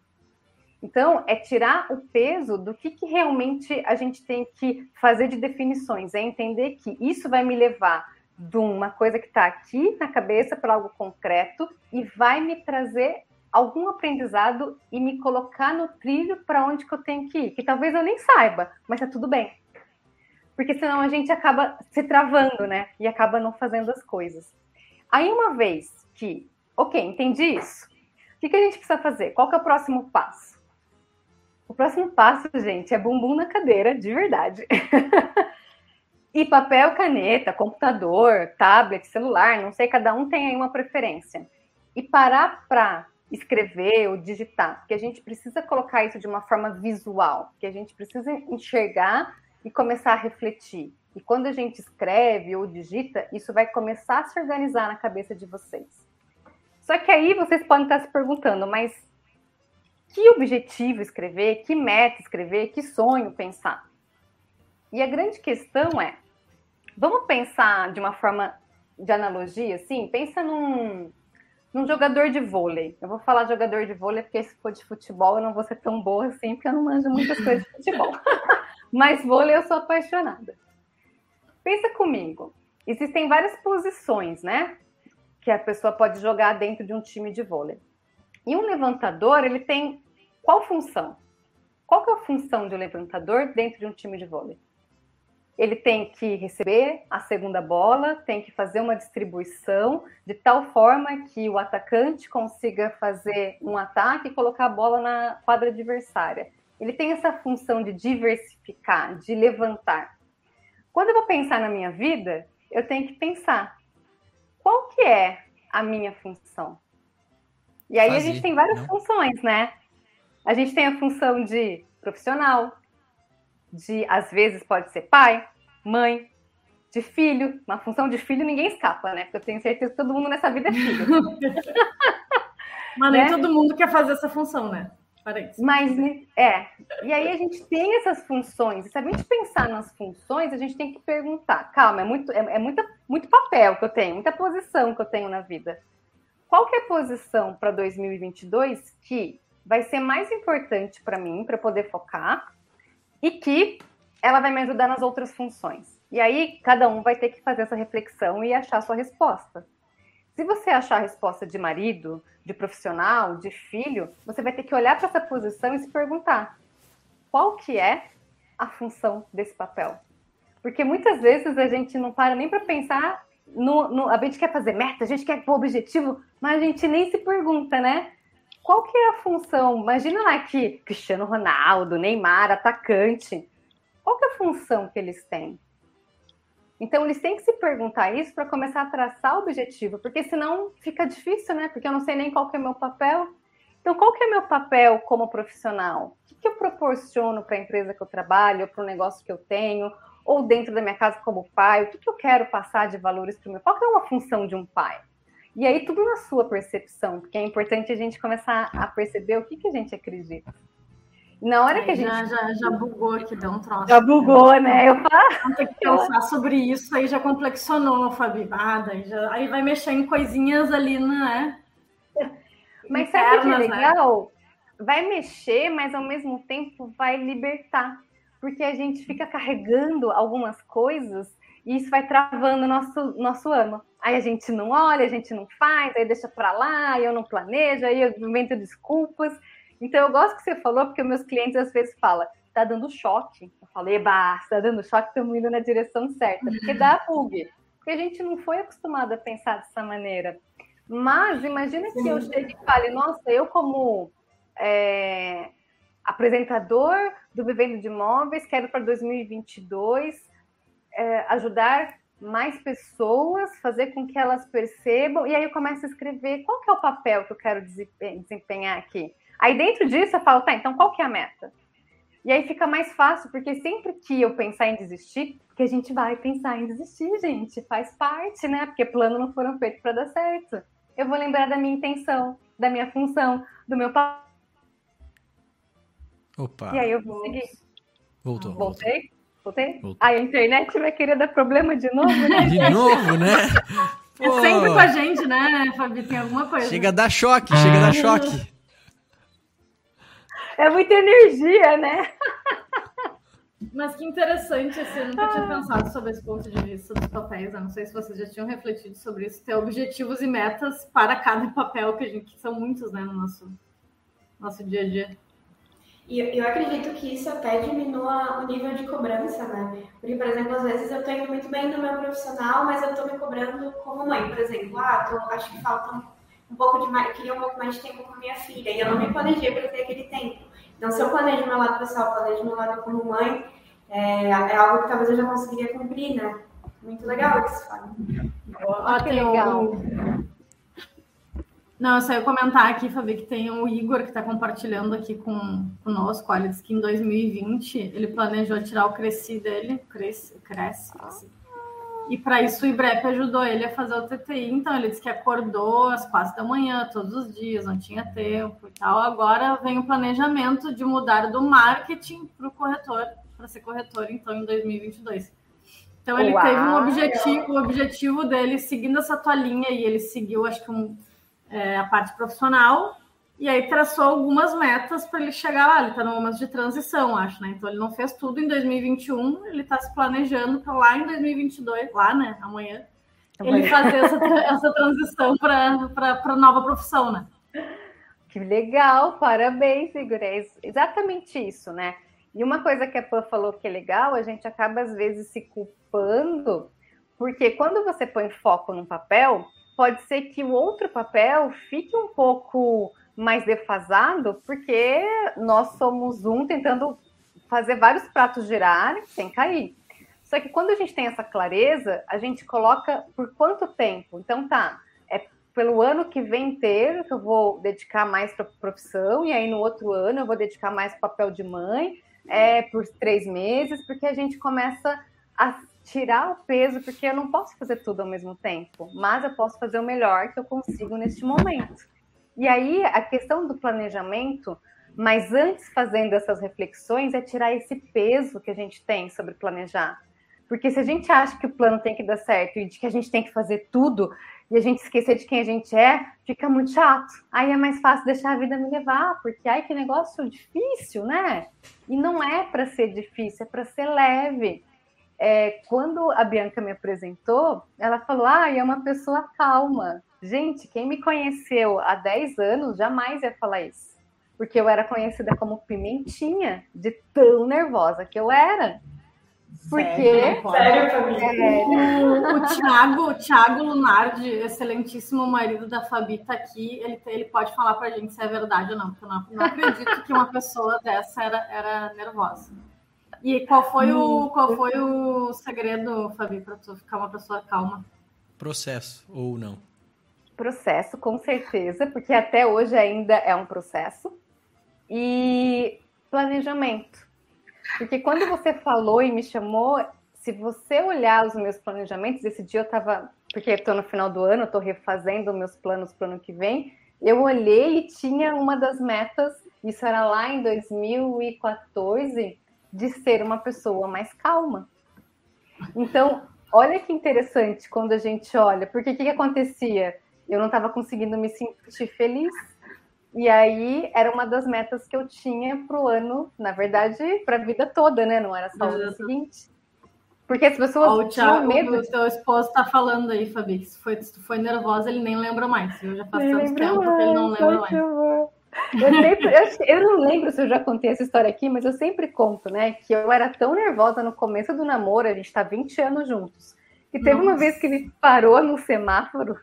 Então, é tirar o peso do que, que realmente a gente tem que fazer de definições, é entender que isso vai me levar de uma coisa que está aqui na cabeça para algo concreto e vai me trazer algum aprendizado e me colocar no trilho para onde que eu tenho que ir, que talvez eu nem saiba, mas tá tudo bem. Porque senão a gente acaba se travando, né? E acaba não fazendo as coisas. Aí uma vez que, ok, entendi isso, o que, que a gente precisa fazer? Qual que é o próximo passo? O próximo passo, gente, é bumbum na cadeira, de verdade. E papel, caneta, computador, tablet, celular, não sei, cada um tem aí uma preferência. E parar para escrever ou digitar, porque a gente precisa colocar isso de uma forma visual, que a gente precisa enxergar e começar a refletir. E quando a gente escreve ou digita, isso vai começar a se organizar na cabeça de vocês. Só que aí vocês podem estar se perguntando, mas que objetivo escrever, que meta escrever, que sonho pensar? E a grande questão é, vamos pensar de uma forma de analogia, assim? Pensa num, num jogador de vôlei. Eu vou falar jogador de vôlei porque se for de futebol eu não vou ser tão boa assim, porque eu não manjo muitas coisas de futebol. Mas vôlei eu sou apaixonada. Pensa comigo. Existem várias posições, né? Que a pessoa pode jogar dentro de um time de vôlei. E um levantador, ele tem qual função? Qual que é a função de um levantador dentro de um time de vôlei? Ele tem que receber a segunda bola, tem que fazer uma distribuição de tal forma que o atacante consiga fazer um ataque e colocar a bola na quadra adversária. Ele tem essa função de diversificar, de levantar. Quando eu vou pensar na minha vida, eu tenho que pensar qual que é a minha função. E aí Fazer, a gente tem várias não? funções, né? A gente tem a função de profissional, de às vezes pode ser pai, mãe, de filho. Uma função de filho ninguém escapa, né? Porque eu tenho certeza que todo mundo nessa vida é filho.
Mas nem né? todo mundo quer fazer essa função, né?
Mas, é. E aí a gente tem essas funções. E se a gente pensar nas funções, a gente tem que perguntar. Calma, é muito, é, é muita, muito papel que eu tenho, muita posição que eu tenho na vida. Qual que é a posição para 2022 que vai ser mais importante para mim, para poder focar, e que ela vai me ajudar nas outras funções? E aí, cada um vai ter que fazer essa reflexão e achar a sua resposta. Se você achar a resposta de marido, de profissional, de filho, você vai ter que olhar para essa posição e se perguntar: qual que é a função desse papel? Porque muitas vezes a gente não para nem para pensar no, no, a gente quer fazer meta, a gente quer pôr objetivo, mas a gente nem se pergunta, né? Qual que é a função? Imagina lá que Cristiano Ronaldo, Neymar, atacante. Qual que é a função que eles têm? Então, eles têm que se perguntar isso para começar a traçar o objetivo, porque senão fica difícil, né? Porque eu não sei nem qual que é o meu papel. Então, qual que é o meu papel como profissional? O que, que eu proporciono para a empresa que eu trabalho, para o negócio que eu tenho, ou dentro da minha casa como pai? O que, que eu quero passar de valores para o meu? Qual que é uma função de um pai? E aí, tudo na sua percepção, porque é importante a gente começar a perceber o que, que a gente acredita. Na hora é, que a gente.
Já, já, já bugou aqui, deu um troço.
Já bugou, né? Eu falo.
Tem que pensar sobre isso, aí já complexionou, Fabi. Ah, daí já, aí vai mexer em coisinhas ali, né?
Mas sabe o que é né? legal? Né? Vai mexer, mas ao mesmo tempo vai libertar. Porque a gente fica carregando algumas coisas e isso vai travando o nosso, nosso ano. Aí a gente não olha, a gente não faz, aí deixa para lá, aí eu não planejo, aí eu invento desculpas. Então, eu gosto que você falou, porque meus clientes às vezes falam, tá dando choque. Eu falei, bah, tá dando choque, estamos indo na direção certa. Porque dá bug. Porque a gente não foi acostumado a pensar dessa maneira. Mas imagina que eu chegue e fale, nossa, eu como é, apresentador do Vivendo de Imóveis, quero para 2022 é, ajudar mais pessoas, fazer com que elas percebam, e aí eu começo a escrever qual que é o papel que eu quero desempenhar aqui. Aí dentro disso eu falo, tá, então qual que é a meta? E aí fica mais fácil, porque sempre que eu pensar em desistir, porque a gente vai pensar em desistir, gente, faz parte, né? Porque planos não foram feitos para dar certo. Eu vou lembrar da minha intenção, da minha função, do meu papel.
Opa.
E aí eu vou seguir.
Voltou.
Voltei? Voltei? Voltei. Aí a internet vai querer dar problema de novo, né?
De novo, né?
É sempre com a gente, né, Fabi? Tem alguma coisa.
Chega a dar choque, chega a dar choque.
É muita energia, né?
Mas que interessante, assim, eu nunca tinha pensado sobre esse ponto de vista dos papéis. Eu não sei se vocês já tinham refletido sobre isso, ter objetivos e metas para cada papel, que, a gente, que são muitos, né, no nosso, nosso dia a dia.
E eu acredito que isso até diminua o nível de cobrança, né? Porque, por exemplo, às vezes eu estou indo muito bem no meu profissional, mas eu estou me cobrando como mãe, por exemplo. Ah, tô, acho que falta um pouco de mais, queria um pouco mais de tempo com minha filha, e eu não me planejei para ter aquele tempo. Então, se eu planejo meu lado pessoal, planejo meu lado como mãe, é, é algo que talvez eu já conseguiria cumprir, né? Muito legal isso,
Fábio. Ó, que legal. Não, eu só ia comentar aqui, Fabi, que tem o Igor que está compartilhando aqui com conosco. Olha, diz que em 2020 ele planejou tirar o Cresci dele, Cresce, Cresce, assim. E para isso o IBREP ajudou ele a fazer o TTI. Então ele disse que acordou às quatro da manhã todos os dias, não tinha tempo e tal. Agora vem o planejamento de mudar do marketing para o corretor, para ser corretor, então, em 2022. Então ele Uau. teve um objetivo, o objetivo dele seguindo essa tua linha e ele seguiu, acho que um, é, a parte profissional e aí traçou algumas metas para ele chegar lá. Ele está no momento de transição, acho, né? Então ele não fez tudo em 2021, ele está se planejando para lá em 2022, lá, né? Amanhã, ele fazer essa, essa transição para a nova profissão, né?
Que legal, parabéns, Igor. É exatamente isso, né? E uma coisa que a Pan falou que é legal, a gente acaba às vezes se culpando, porque quando você põe foco num papel, pode ser que o outro papel fique um pouco mais defasado, porque nós somos um tentando fazer vários pratos girarem sem cair. Só que quando a gente tem essa clareza, a gente coloca por quanto tempo. Então tá, é pelo ano que vem inteiro que eu vou dedicar mais para profissão, e aí no outro ano eu vou dedicar mais papel de mãe, é por três meses, porque a gente começa a tirar o peso, porque eu não posso fazer tudo ao mesmo tempo, mas eu posso fazer o melhor que eu consigo neste momento. E aí a questão do planejamento, mas antes fazendo essas reflexões, é tirar esse peso que a gente tem sobre planejar. Porque se a gente acha que o plano tem que dar certo e de que a gente tem que fazer tudo e a gente esquecer de quem a gente é, fica muito chato. Aí é mais fácil deixar a vida me levar, porque ai que negócio difícil, né? E não é para ser difícil, é para ser leve. É, quando a Bianca me apresentou, ela falou: Ah, é uma pessoa calma. Gente, quem me conheceu há 10 anos jamais ia falar isso. Porque eu era conhecida como Pimentinha, de tão nervosa que eu era. Porque.
Sério, Fabi? O, o, Thiago, o Thiago Lunardi, excelentíssimo marido da Fabi, tá aqui. Ele, ele pode falar pra gente se é verdade ou não, porque eu não, não acredito que uma pessoa dessa era, era nervosa. E qual foi o, qual foi o segredo, Fabi, para tu ficar uma pessoa calma?
Processo, ou não?
Processo, com certeza, porque até hoje ainda é um processo. E planejamento. Porque quando você falou e me chamou, se você olhar os meus planejamentos, esse dia eu estava, porque estou no final do ano, estou refazendo meus planos para o ano que vem, eu olhei e tinha uma das metas, isso era lá em 2014, de ser uma pessoa mais calma. Então, olha que interessante quando a gente olha, porque o que, que acontecia? eu não estava conseguindo me sentir feliz. E aí era uma das metas que eu tinha para o ano, na verdade, para a vida toda, né? Não era só o ano seguinte. Porque as pessoas
oh, o Thiago, medo. O teu esposo está falando aí, Fabi. Se, foi, se tu foi nervosa, ele nem lembra mais. Eu já passamos tempo mais, ele não lembra mais.
Eu, sempre, eu, eu, não lembro se eu já contei essa história aqui, mas eu sempre conto, né? Que eu era tão nervosa no começo do namoro, a gente está 20 anos juntos. E teve Nossa. uma vez que ele parou no semáforo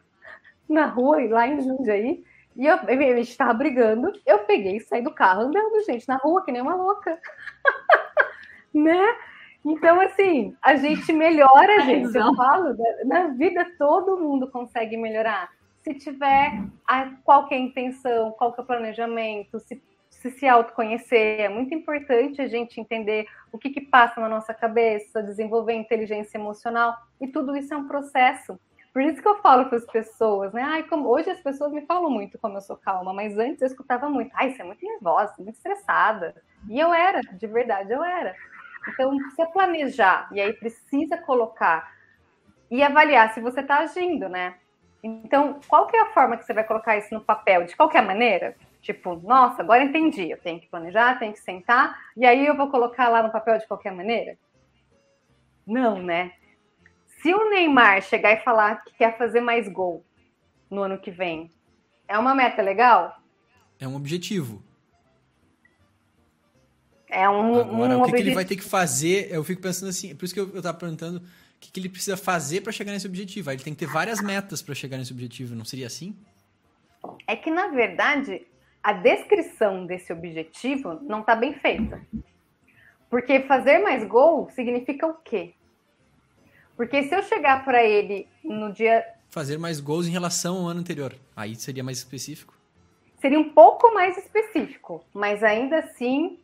na rua, lá em Jundiaí, e eu, a gente estava brigando, eu peguei e saí do carro andando, gente, na rua, que nem uma louca. né? Então, assim, a gente melhora, gente. Eu falo, né? na vida todo mundo consegue melhorar. Se tiver a, qualquer intenção, qualquer planejamento, se, se se autoconhecer, é muito importante a gente entender o que, que passa na nossa cabeça, desenvolver inteligência emocional, e tudo isso é um processo. Por isso que eu falo para as pessoas, né? Ai, como... Hoje as pessoas me falam muito como eu sou calma, mas antes eu escutava muito. Ai, você é muito nervosa, muito estressada. E eu era, de verdade, eu era. Então, precisa planejar, e aí precisa colocar e avaliar se você está agindo, né? Então, qual que é a forma que você vai colocar isso no papel? De qualquer maneira? Tipo, nossa, agora entendi, eu tenho que planejar, tenho que sentar, e aí eu vou colocar lá no papel de qualquer maneira? Não, né? Se o Neymar chegar e falar que quer fazer mais gol no ano que vem, é uma meta legal?
É um objetivo.
É um,
Agora,
um
o que, que, ele vai ter que fazer? Eu fico pensando assim, por isso que eu, eu tava perguntando o que, que ele precisa fazer para chegar nesse objetivo. Aí ele tem que ter várias metas para chegar nesse objetivo, não seria assim?
É que, na verdade, a descrição desse objetivo não está bem feita. Porque fazer mais gol significa o quê? Porque se eu chegar para ele no dia.
Fazer mais gols em relação ao ano anterior. Aí seria mais específico?
Seria um pouco mais específico, mas ainda assim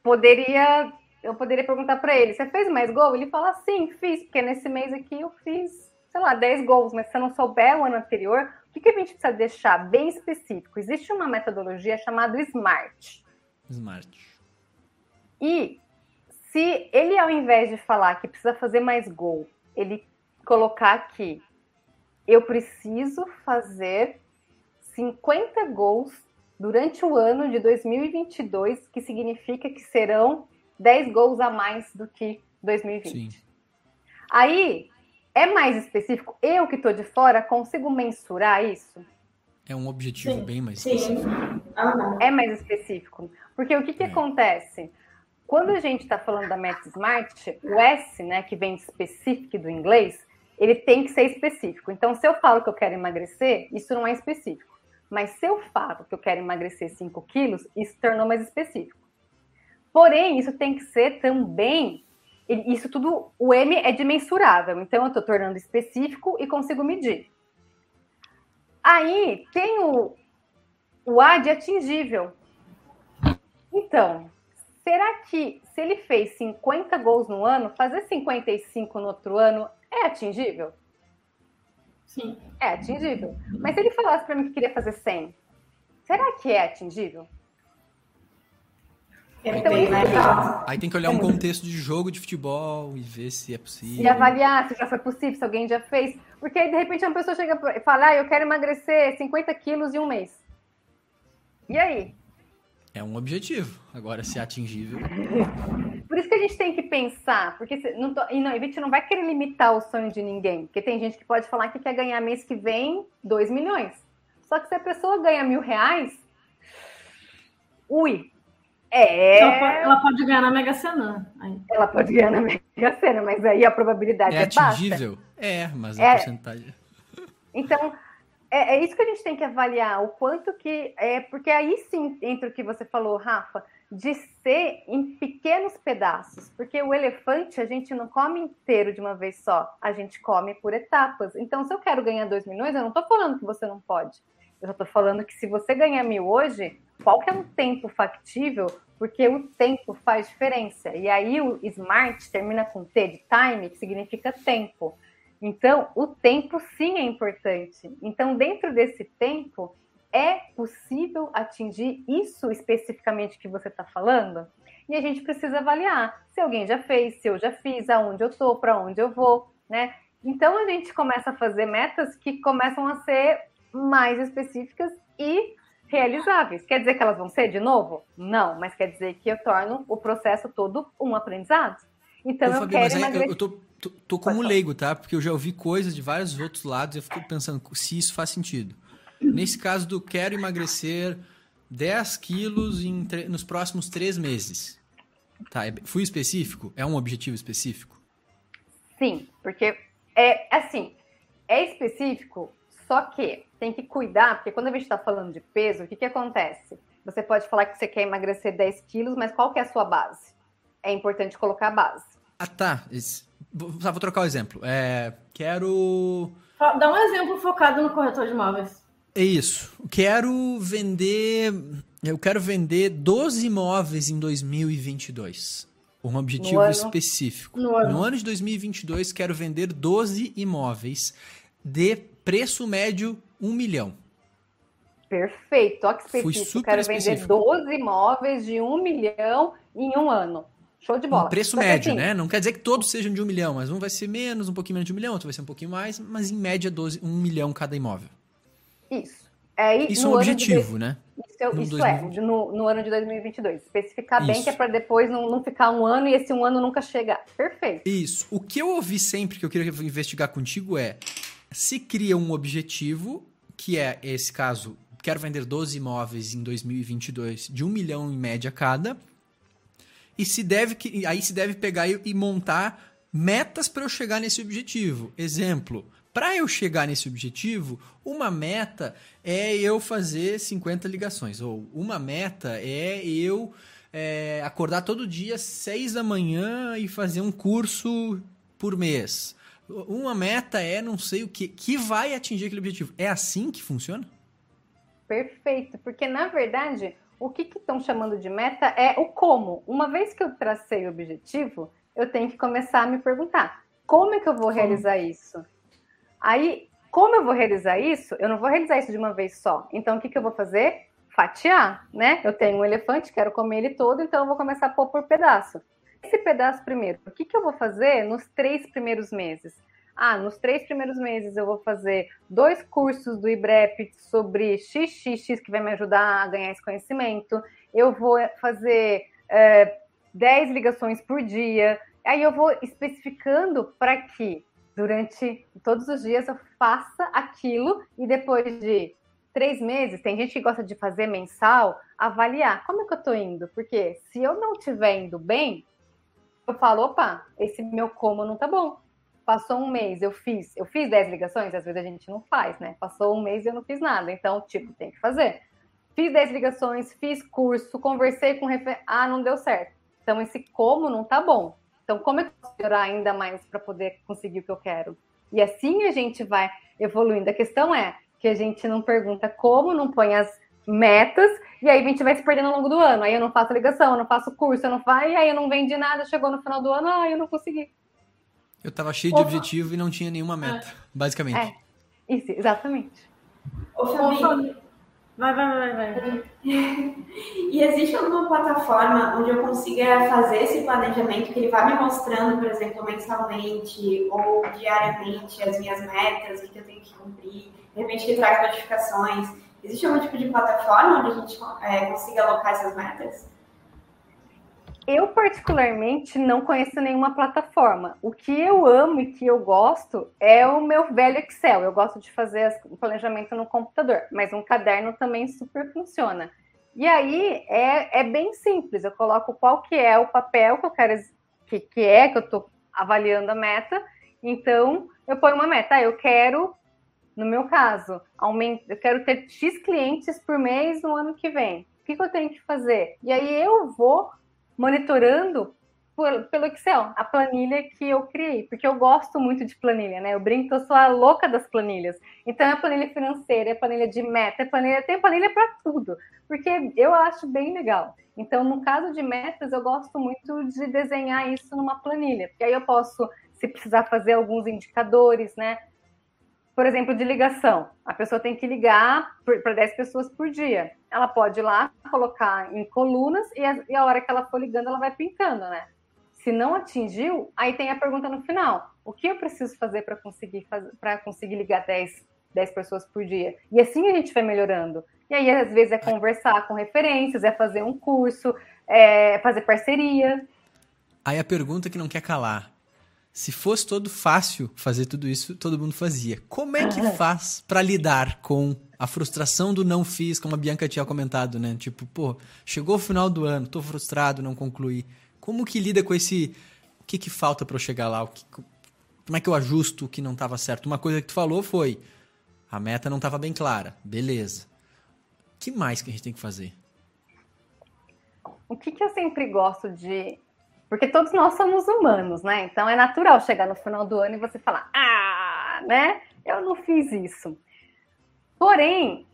poderia. Eu poderia perguntar para ele: você fez mais gol? Ele fala: sim, fiz, porque nesse mês aqui eu fiz, sei lá, 10 gols, mas se eu não souber o ano anterior, o que, que a gente precisa deixar bem específico? Existe uma metodologia chamada SMART.
Smart.
E se ele, ao invés de falar que precisa fazer mais gol, ele colocar aqui, eu preciso fazer 50 gols durante o ano de 2022, que significa que serão 10 gols a mais do que 2020. Sim. Aí, é mais específico? Eu que estou de fora consigo mensurar isso?
É um objetivo Sim. bem mais específico. Sim.
É mais específico. Porque o que, que é. acontece? Quando a gente está falando da meta smart, o S, né, que vem de specific do inglês, ele tem que ser específico. Então, se eu falo que eu quero emagrecer, isso não é específico. Mas se eu falo que eu quero emagrecer 5 quilos, isso tornou mais específico. Porém, isso tem que ser também. Isso tudo, o M é dimensurável. Então, eu estou tornando específico e consigo medir. Aí tem o, o A de atingível. Então, será que se ele fez 50 gols no ano, fazer 55 no outro ano é atingível?
Sim.
É atingível. Mas se ele falasse para mim que queria fazer 100, será que é atingível?
Aí, então, tem, aí tem que olhar um contexto de jogo de futebol e ver se é possível.
E avaliar se já foi possível, se alguém já fez. Porque aí, de repente, uma pessoa chega e fala: ah, eu quero emagrecer 50 quilos em um mês. E aí?
É um objetivo. Agora, se é atingível.
Por isso que a gente tem que pensar, porque não tô, e não, a gente não vai querer limitar o sonho de ninguém, porque tem gente que pode falar que quer ganhar mês que vem 2 milhões. Só que se a pessoa ganha mil reais, ui, é.
Ela pode, ela pode, ganhar na Mega Sena.
Aí. Ela pode ganhar na Mega Sena, mas aí a probabilidade é, é
atingível.
Baixa.
É, mas a é. porcentagem.
Então, é, é, isso que a gente tem que avaliar, o quanto que. É, porque aí sim entra o que você falou, Rafa, de ser em pequenos pedaços. Porque o elefante a gente não come inteiro de uma vez só, a gente come por etapas. Então, se eu quero ganhar 2 milhões, eu não estou falando que você não pode. Eu estou falando que se você ganhar mil hoje, qual que é um tempo factível? Porque o tempo faz diferença. E aí o SMART termina com T de time, que significa tempo. Então, o tempo sim é importante. Então, dentro desse tempo, é possível atingir isso especificamente que você está falando? E a gente precisa avaliar se alguém já fez, se eu já fiz, aonde eu estou, para onde eu vou, né? Então a gente começa a fazer metas que começam a ser mais específicas e realizáveis. Quer dizer que elas vão ser de novo? Não, mas quer dizer que eu torno o processo todo um aprendizado. Então Ô, eu Fabi, quero
mas eu tô tô, tô como leigo, tá? Porque eu já ouvi coisas de vários outros lados e eu fico pensando se isso faz sentido. Nesse caso do quero emagrecer 10 quilos em, nos próximos três meses. Tá, é, fui específico? É um objetivo específico?
Sim, porque é assim, é específico, só que tem que cuidar, porque quando a gente está falando de peso, o que, que acontece? Você pode falar que você quer emagrecer 10 quilos, mas qual que é a sua base? É importante colocar a base.
Ah, tá. Vou, vou trocar o exemplo. É, quero.
Dá um exemplo focado no corretor de imóveis.
É isso. Quero vender. Eu quero vender 12 imóveis em 2022. Um objetivo no específico.
No ano.
no ano de 2022, quero vender 12 imóveis de preço médio 1 milhão.
Perfeito. Toque específico. Fui super quero específico. vender 12 imóveis de 1 milhão em um ano. Show de bola.
Um preço Só médio, assim, né? Não quer dizer que todos sejam de um milhão, mas um vai ser menos, um pouquinho menos de um milhão, outro vai ser um pouquinho mais, mas em média 12, um milhão cada imóvel.
Isso. É,
isso é um objetivo, de... né?
Isso, é, isso é no, no, ano de 2022. Especificar isso. bem que é para depois não, não ficar um ano e esse um ano nunca chegar. Perfeito.
Isso. O que eu ouvi sempre que eu queria investigar contigo é se cria um objetivo, que é esse caso, quero vender 12 imóveis em 2022 de um milhão em média cada e se deve aí se deve pegar e montar metas para eu chegar nesse objetivo. Exemplo, para eu chegar nesse objetivo, uma meta é eu fazer 50 ligações ou uma meta é eu é, acordar todo dia seis da manhã e fazer um curso por mês. Uma meta é não sei o que, que vai atingir aquele objetivo. É assim que funciona?
Perfeito, porque na verdade o que estão chamando de meta é o como. Uma vez que eu tracei o objetivo, eu tenho que começar a me perguntar: como é que eu vou realizar isso? Aí, como eu vou realizar isso? Eu não vou realizar isso de uma vez só. Então, o que, que eu vou fazer? Fatiar, né? Eu tenho um elefante, quero comer ele todo, então eu vou começar a pôr por pedaço. Esse pedaço primeiro, o que, que eu vou fazer nos três primeiros meses? Ah, nos três primeiros meses eu vou fazer dois cursos do IBREP sobre XXX, que vai me ajudar a ganhar esse conhecimento. Eu vou fazer é, 10 ligações por dia. Aí eu vou especificando para que durante todos os dias eu faça aquilo e depois de três meses, tem gente que gosta de fazer mensal, avaliar como é que eu estou indo. Porque se eu não estiver indo bem, eu falo, opa, esse meu como não tá bom passou um mês, eu fiz, eu fiz 10 ligações, às vezes a gente não faz, né? Passou um mês e eu não fiz nada, então, tipo, tem que fazer. Fiz 10 ligações, fiz curso, conversei com refer... Ah, não deu certo. Então, esse como não tá bom. Então, como é que eu posso melhorar ainda mais para poder conseguir o que eu quero? E assim a gente vai evoluindo. A questão é que a gente não pergunta como, não põe as metas, e aí a gente vai se perdendo ao longo do ano. Aí eu não faço ligação, eu não faço curso, eu não faço, e aí eu não vendi nada, chegou no final do ano, ah, eu não consegui.
Eu tava cheio de objetivo e não tinha nenhuma meta, é. basicamente. É,
isso, exatamente.
Ô, Fabi, vai, vai, vai, vai. e existe alguma plataforma onde eu consiga fazer esse planejamento que ele vai me mostrando, por exemplo, mensalmente ou diariamente as minhas metas, o que eu tenho que cumprir, de repente ele traz notificações. Existe algum tipo de plataforma onde a gente é, consiga alocar essas metas?
Eu, particularmente, não conheço nenhuma plataforma. O que eu amo e que eu gosto é o meu velho Excel. Eu gosto de fazer o planejamento no computador, mas um caderno também super funciona. E aí é, é bem simples. Eu coloco qual que é o papel que eu quero, que, que é que eu estou avaliando a meta. Então, eu ponho uma meta. Ah, eu quero, no meu caso, aumento, eu quero ter X clientes por mês no ano que vem. O que, que eu tenho que fazer? E aí eu vou monitorando por, pelo Excel, a planilha que eu criei, porque eu gosto muito de planilha, né? Eu brinco eu sou a louca das planilhas. Então é planilha financeira, é planilha de meta, é planilha, tem planilha para tudo, porque eu acho bem legal. Então, no caso de metas, eu gosto muito de desenhar isso numa planilha, porque aí eu posso, se precisar fazer alguns indicadores, né? Por exemplo, de ligação. A pessoa tem que ligar para 10 pessoas por dia. Ela pode ir lá, colocar em colunas e a, e a, hora que ela for ligando, ela vai pintando, né? Se não atingiu, aí tem a pergunta no final: o que eu preciso fazer para conseguir, para conseguir ligar 10, 10 pessoas por dia? E assim a gente vai melhorando. E aí, às vezes, é conversar com referências, é fazer um curso, é fazer parceria.
Aí a pergunta que não quer calar: se fosse todo fácil fazer tudo isso, todo mundo fazia. Como é que faz para lidar com a frustração do não fiz, como a Bianca tinha comentado, né? Tipo, pô, chegou o final do ano, tô frustrado, não concluí. Como que lida com esse o que que falta para eu chegar lá? O que, como é que eu ajusto o que não estava certo? Uma coisa que tu falou foi a meta não estava bem clara. Beleza. O que mais que a gente tem que fazer?
O que, que eu sempre gosto de porque todos nós somos humanos, né? Então é natural chegar no final do ano e você falar, ah, né? Eu não fiz isso. Porém,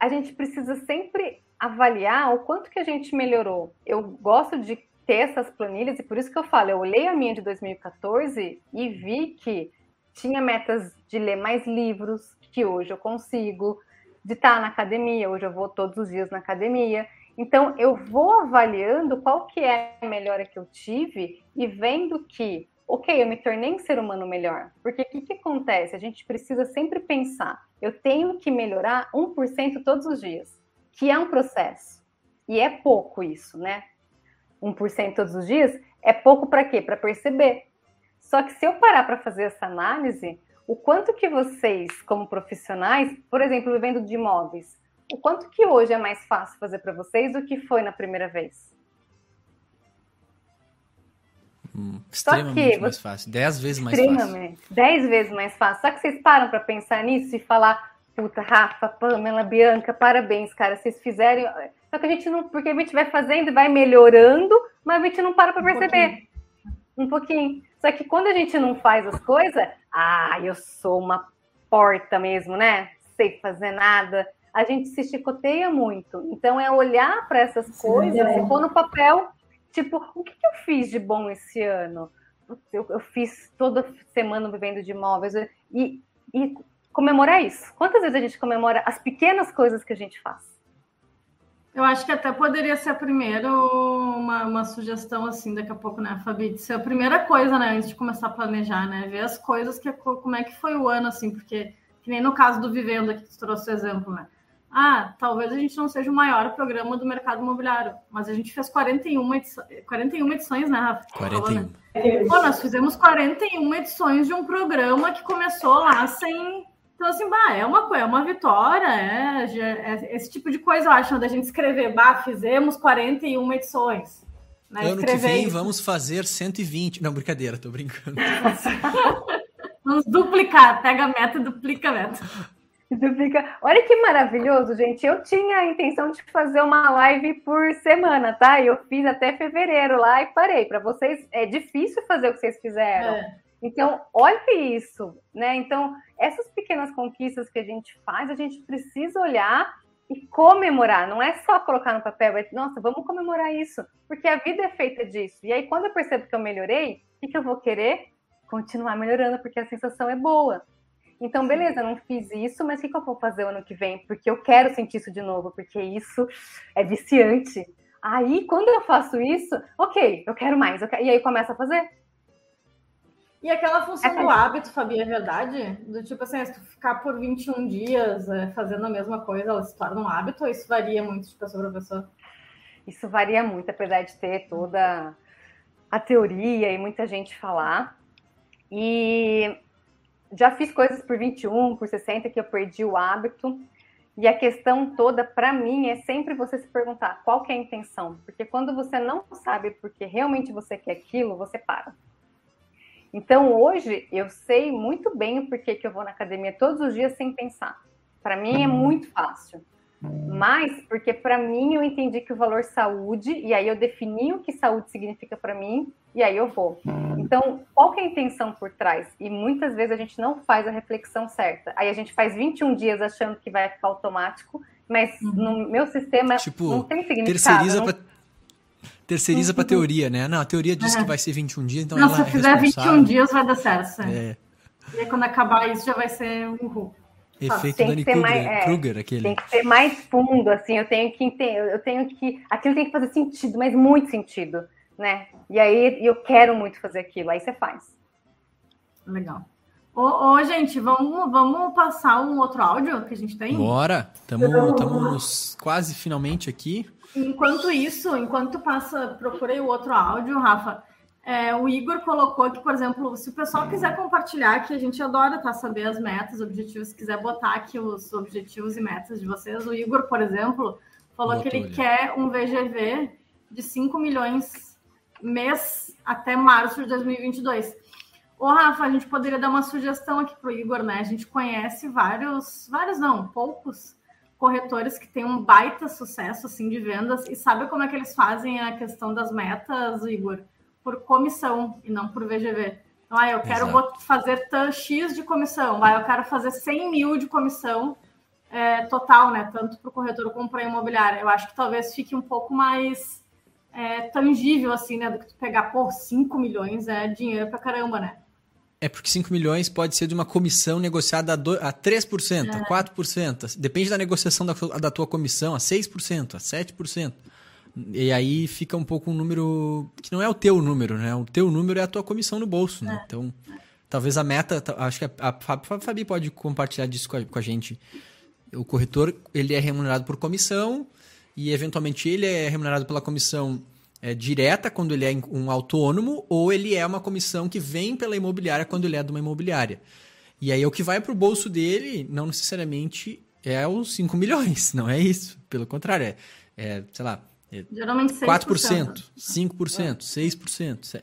a gente precisa sempre avaliar o quanto que a gente melhorou. Eu gosto de ter essas planilhas e por isso que eu falo, eu olhei a minha de 2014 e vi que tinha metas de ler mais livros, que hoje eu consigo, de estar na academia, hoje eu vou todos os dias na academia. Então, eu vou avaliando qual que é a melhora que eu tive e vendo que, ok, eu me tornei um ser humano melhor. Porque o que, que acontece? A gente precisa sempre pensar, eu tenho que melhorar 1% todos os dias, que é um processo. E é pouco isso, né? 1% todos os dias é pouco para quê? Para perceber. Só que se eu parar para fazer essa análise, o quanto que vocês, como profissionais, por exemplo, vivendo de imóveis, o quanto que hoje é mais fácil fazer para vocês do que foi na primeira vez?
Hum, extremamente mais fácil. Dez vezes mais
extremamente,
fácil.
Dez vezes mais fácil. Só que vocês param para pensar nisso e falar puta, Rafa, Pamela, Bianca, parabéns, cara, vocês fizerem. Só que a gente não, porque a gente vai fazendo e vai melhorando, mas a gente não para para um perceber. Pouquinho. Um pouquinho. Só que quando a gente não faz as coisas, ah, eu sou uma porta mesmo, né? Sei fazer nada. A gente se chicoteia muito. Então é olhar para essas Sim, coisas é. e pôr no papel, tipo, o que, que eu fiz de bom esse ano? Eu, eu, fiz toda semana vivendo de imóveis e, e comemorar isso. Quantas vezes a gente comemora as pequenas coisas que a gente faz?
Eu acho que até poderia ser primeiro uma, uma sugestão, assim, daqui a pouco, né, Fabi? De ser a primeira coisa, né, antes de começar a planejar, né? Ver as coisas, que como é que foi o ano, assim, porque, que nem no caso do Vivenda, que tu trouxe o exemplo, né? Ah, talvez a gente não seja o maior programa do mercado imobiliário, mas a gente fez 41, edições, 41 edições, né, Rafa?
41. Falou,
né? Pô, nós fizemos 41 edições de um programa que começou lá sem então, assim, bah, é uma, é uma vitória, é, é, esse tipo de coisa, eu acho, da gente escrever, bah, fizemos 41 edições.
Né? Ano que vem isso. vamos fazer 120. Não, brincadeira, tô brincando.
vamos duplicar, pega a meta e duplica a meta.
Duplica. Olha que maravilhoso, gente. Eu tinha a intenção de fazer uma live por semana, tá? Eu fiz até fevereiro lá e parei. Para vocês é difícil fazer o que vocês fizeram. É. Então, olha isso, né? Então, essas pequenas conquistas que a gente faz, a gente precisa olhar e comemorar. Não é só colocar no papel, é, nossa, vamos comemorar isso, porque a vida é feita disso. E aí, quando eu percebo que eu melhorei, o que, eu vou querer? Continuar melhorando, porque a sensação é boa. Então, beleza, não fiz isso, mas o que, que eu vou fazer o ano que vem? Porque eu quero sentir isso de novo, porque isso é viciante. Aí, quando eu faço isso, ok, eu quero mais. Eu quero... E aí começa a fazer.
E aquela função é do hábito, Fabi, é verdade? Do tipo assim, se tu ficar por 21 dias é, fazendo a mesma coisa, ela se torna um hábito ou isso varia muito de pessoa para pessoa?
Isso varia muito, apesar de ter toda a teoria e muita gente falar. E já fiz coisas por 21, por 60 que eu perdi o hábito. E a questão toda, para mim, é sempre você se perguntar qual que é a intenção. Porque quando você não sabe porque realmente você quer aquilo, você para. Então, hoje, eu sei muito bem o porquê que eu vou na academia todos os dias sem pensar. Para mim é uhum. muito fácil. Mas porque para mim eu entendi que o valor saúde, e aí eu defini o que saúde significa para mim, e aí eu vou. Uhum. Então, qual que é a intenção por trás? E muitas vezes a gente não faz a reflexão certa. Aí a gente faz 21 dias achando que vai ficar automático, mas uhum. no meu sistema tipo, não tem significado.
Terceiriza não... pra terceiriza uhum. para teoria, né? Não, a teoria diz é. que vai ser 21 dias, então
Não, se eu é fizer 21 dias vai dar certo. É. E aí, quando acabar isso já vai ser um uhul.
Efeito tem Danny Kruger, é, Kruger, aquele.
Tem que ser mais fundo, assim, eu tenho que entender, eu tenho que. Aquilo tem que fazer sentido, mas muito sentido, né? E aí eu quero muito fazer aquilo, aí você faz.
Legal. Ô, ô, gente, vamos, vamos passar um outro áudio que a gente tem?
Bora! Estamos quase finalmente aqui.
Enquanto isso, enquanto passa, procurei o outro áudio, Rafa. É, o Igor colocou que, por exemplo, se o pessoal quiser compartilhar, que a gente adora tá, saber as metas, objetivos, se quiser botar aqui os objetivos e metas de vocês. O Igor, por exemplo, falou que ele quer um VGV de 5 milhões mês até março de 2022. Ô, Rafa, a gente poderia dar uma sugestão aqui para o Igor, né? A gente conhece vários, vários não, poucos corretores que têm um baita sucesso assim de vendas e sabe como é que eles fazem a questão das metas, Igor? Por comissão e não por VGV. Então, ah, eu quero fazer X de comissão, vai, eu quero fazer 100 mil de comissão é, total, né? Tanto para o corretor como para a imobiliária. Eu acho que talvez fique um pouco mais é, tangível, assim, né? Do que tu pegar, por 5 milhões é dinheiro para caramba, né?
É porque 5 milhões pode ser de uma comissão negociada a, do, a 3%, é. a 4%. Depende da negociação da, da tua comissão, a 6%, a 7%. E aí fica um pouco um número que não é o teu número, né? O teu número é a tua comissão no bolso, né? É. Então, talvez a meta, acho que a, a, Fabi pode compartilhar disso com a, com a gente. O corretor, ele é remunerado por comissão e eventualmente ele é remunerado pela comissão é, direta quando ele é um autônomo ou ele é uma comissão que vem pela imobiliária quando ele é de uma imobiliária. E aí o que vai para o bolso dele não necessariamente é os 5 milhões, não é isso. Pelo contrário, é, é sei lá,
Geralmente 6%. 4%,
5%, é. 6%.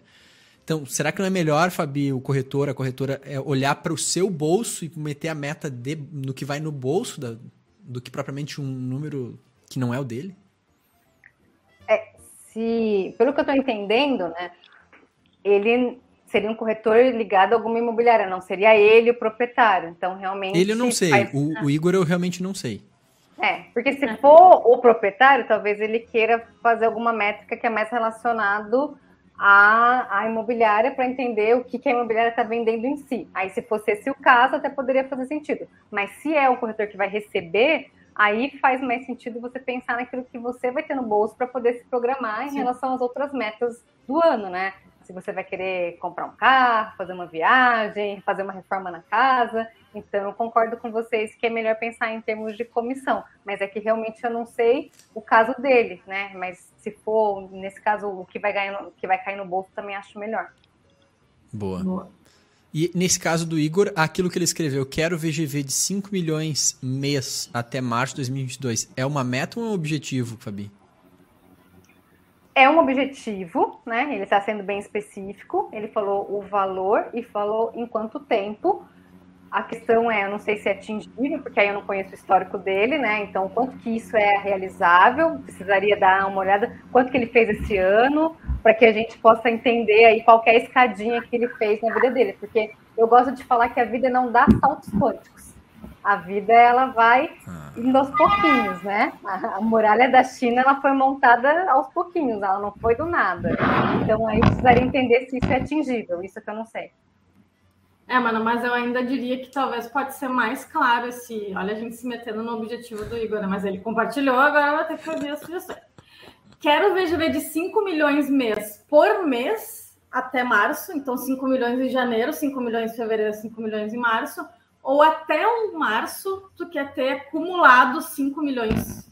Então, será que não é melhor, Fabi, o corretor, a corretora, é olhar para o seu bolso e meter a meta de, no que vai no bolso da, do que propriamente um número que não é o dele?
É, se, pelo que eu estou entendendo, né, ele seria um corretor ligado a alguma imobiliária, não seria ele o proprietário. Então, realmente.
Ele eu não sei, faz... o, o Igor eu realmente não sei.
É, porque se for o proprietário, talvez ele queira fazer alguma métrica que é mais relacionado à, à imobiliária para entender o que, que a imobiliária está vendendo em si. Aí, se fosse esse o caso, até poderia fazer sentido. Mas se é o corretor que vai receber, aí faz mais sentido você pensar naquilo que você vai ter no bolso para poder se programar em Sim. relação às outras metas do ano, né? Se você vai querer comprar um carro, fazer uma viagem, fazer uma reforma na casa. Então, eu concordo com vocês que é melhor pensar em termos de comissão, mas é que realmente eu não sei o caso dele, né? Mas se for, nesse caso, o que vai, ganhar, que vai cair no bolso, também acho melhor.
Boa. Boa. E nesse caso do Igor, aquilo que ele escreveu, quero VGV de 5 milhões mês até março de 2022, é uma meta ou é um objetivo, Fabi?
É um objetivo, né? Ele está sendo bem específico. Ele falou o valor e falou em quanto tempo. A questão é, eu não sei se é atingível, porque aí eu não conheço o histórico dele, né? Então, quanto que isso é realizável? Precisaria dar uma olhada quanto que ele fez esse ano, para que a gente possa entender aí qual é a escadinha que ele fez na vida dele. Porque eu gosto de falar que a vida não dá saltos quânticos a vida ela vai ah. indo aos pouquinhos, né? A, muralha da China ela foi montada aos pouquinhos, ela não foi do nada. Então aí precisaria entender se isso é atingível, isso que eu não sei.
É, mano, mas eu ainda diria que talvez pode ser mais claro esse. Olha, a gente se metendo no objetivo do Igor, né? mas ele compartilhou, agora vai ter que fazer as sugestões. Quero VGV de 5 milhões mês por mês até março, então 5 milhões em janeiro, 5 milhões em fevereiro, 5 milhões em março ou até um março tu quer ter acumulado 5 milhões.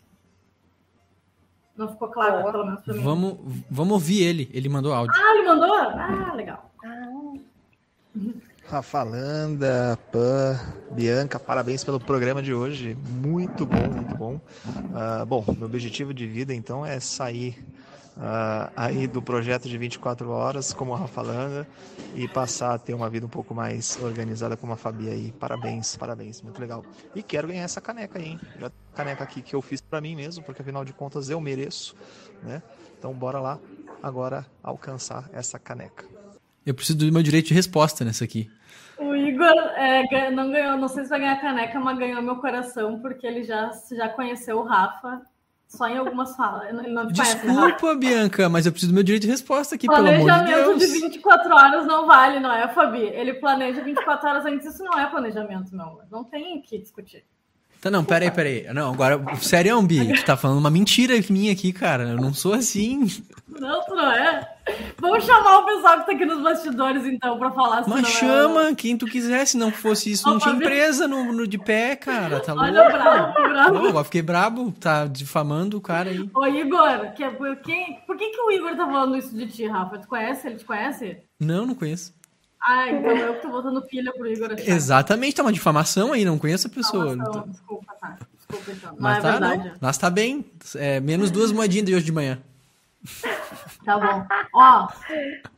Não ficou claro, oh. pelo menos pra mim.
Vamos, vamos ouvir ele. Ele mandou áudio.
Ah, ele mandou? Ah, legal. Ah.
Rafalanda, Pan, Bianca, parabéns pelo programa de hoje. Muito bom, muito bom. Uh, bom, meu objetivo de vida então é sair uh, aí do projeto de 24 horas, como a Rafa Langa, e passar a ter uma vida um pouco mais organizada como a Fabi aí. Parabéns, parabéns, muito legal. E quero ganhar essa caneca aí, hein? Já caneca aqui que eu fiz para mim mesmo, porque afinal de contas eu mereço, né? Então bora lá agora alcançar essa caneca.
Eu preciso do meu direito de resposta nessa aqui.
O Igor é, não ganhou, não sei se vai ganhar a caneca, mas ganhou meu coração, porque ele já, já conheceu o Rafa só em algumas falas. Ele não
Desculpa, Bianca, mas eu preciso do meu direito de resposta aqui, pelo amor de Deus.
Planejamento de 24 horas não vale, não é, Fabi? Ele planeja 24 horas antes, isso não é planejamento, meu amor. Não tem o que discutir.
Tá, não, peraí, peraí. Não, agora, sério, Bi, tu tá falando uma mentira minha aqui, cara. Eu não sou assim.
Não, tu não é. Vamos chamar o pessoal que tá aqui nos bastidores, então, pra falar
Mas é chama é... quem tu quiser, se não fosse isso, não tinha empresa no, no, de pé, cara. Tá
Olha louco? bravo, bravo.
Não, agora fiquei brabo, tá difamando o cara aí.
Ô, Igor, que, por, quem, por que, que o Igor tá falando isso de ti, Rafa? Tu conhece? Ele te conhece?
Não, não conheço.
Ah, então eu que tô botando pilha pro Igor achar.
Exatamente, tá uma difamação aí, não conheço a pessoa.
Difamação, desculpa, tá. Desculpa, então.
Mas é tá, não. Mas tá bem. É, menos duas moedinhas de hoje de manhã.
Tá bom. Ó,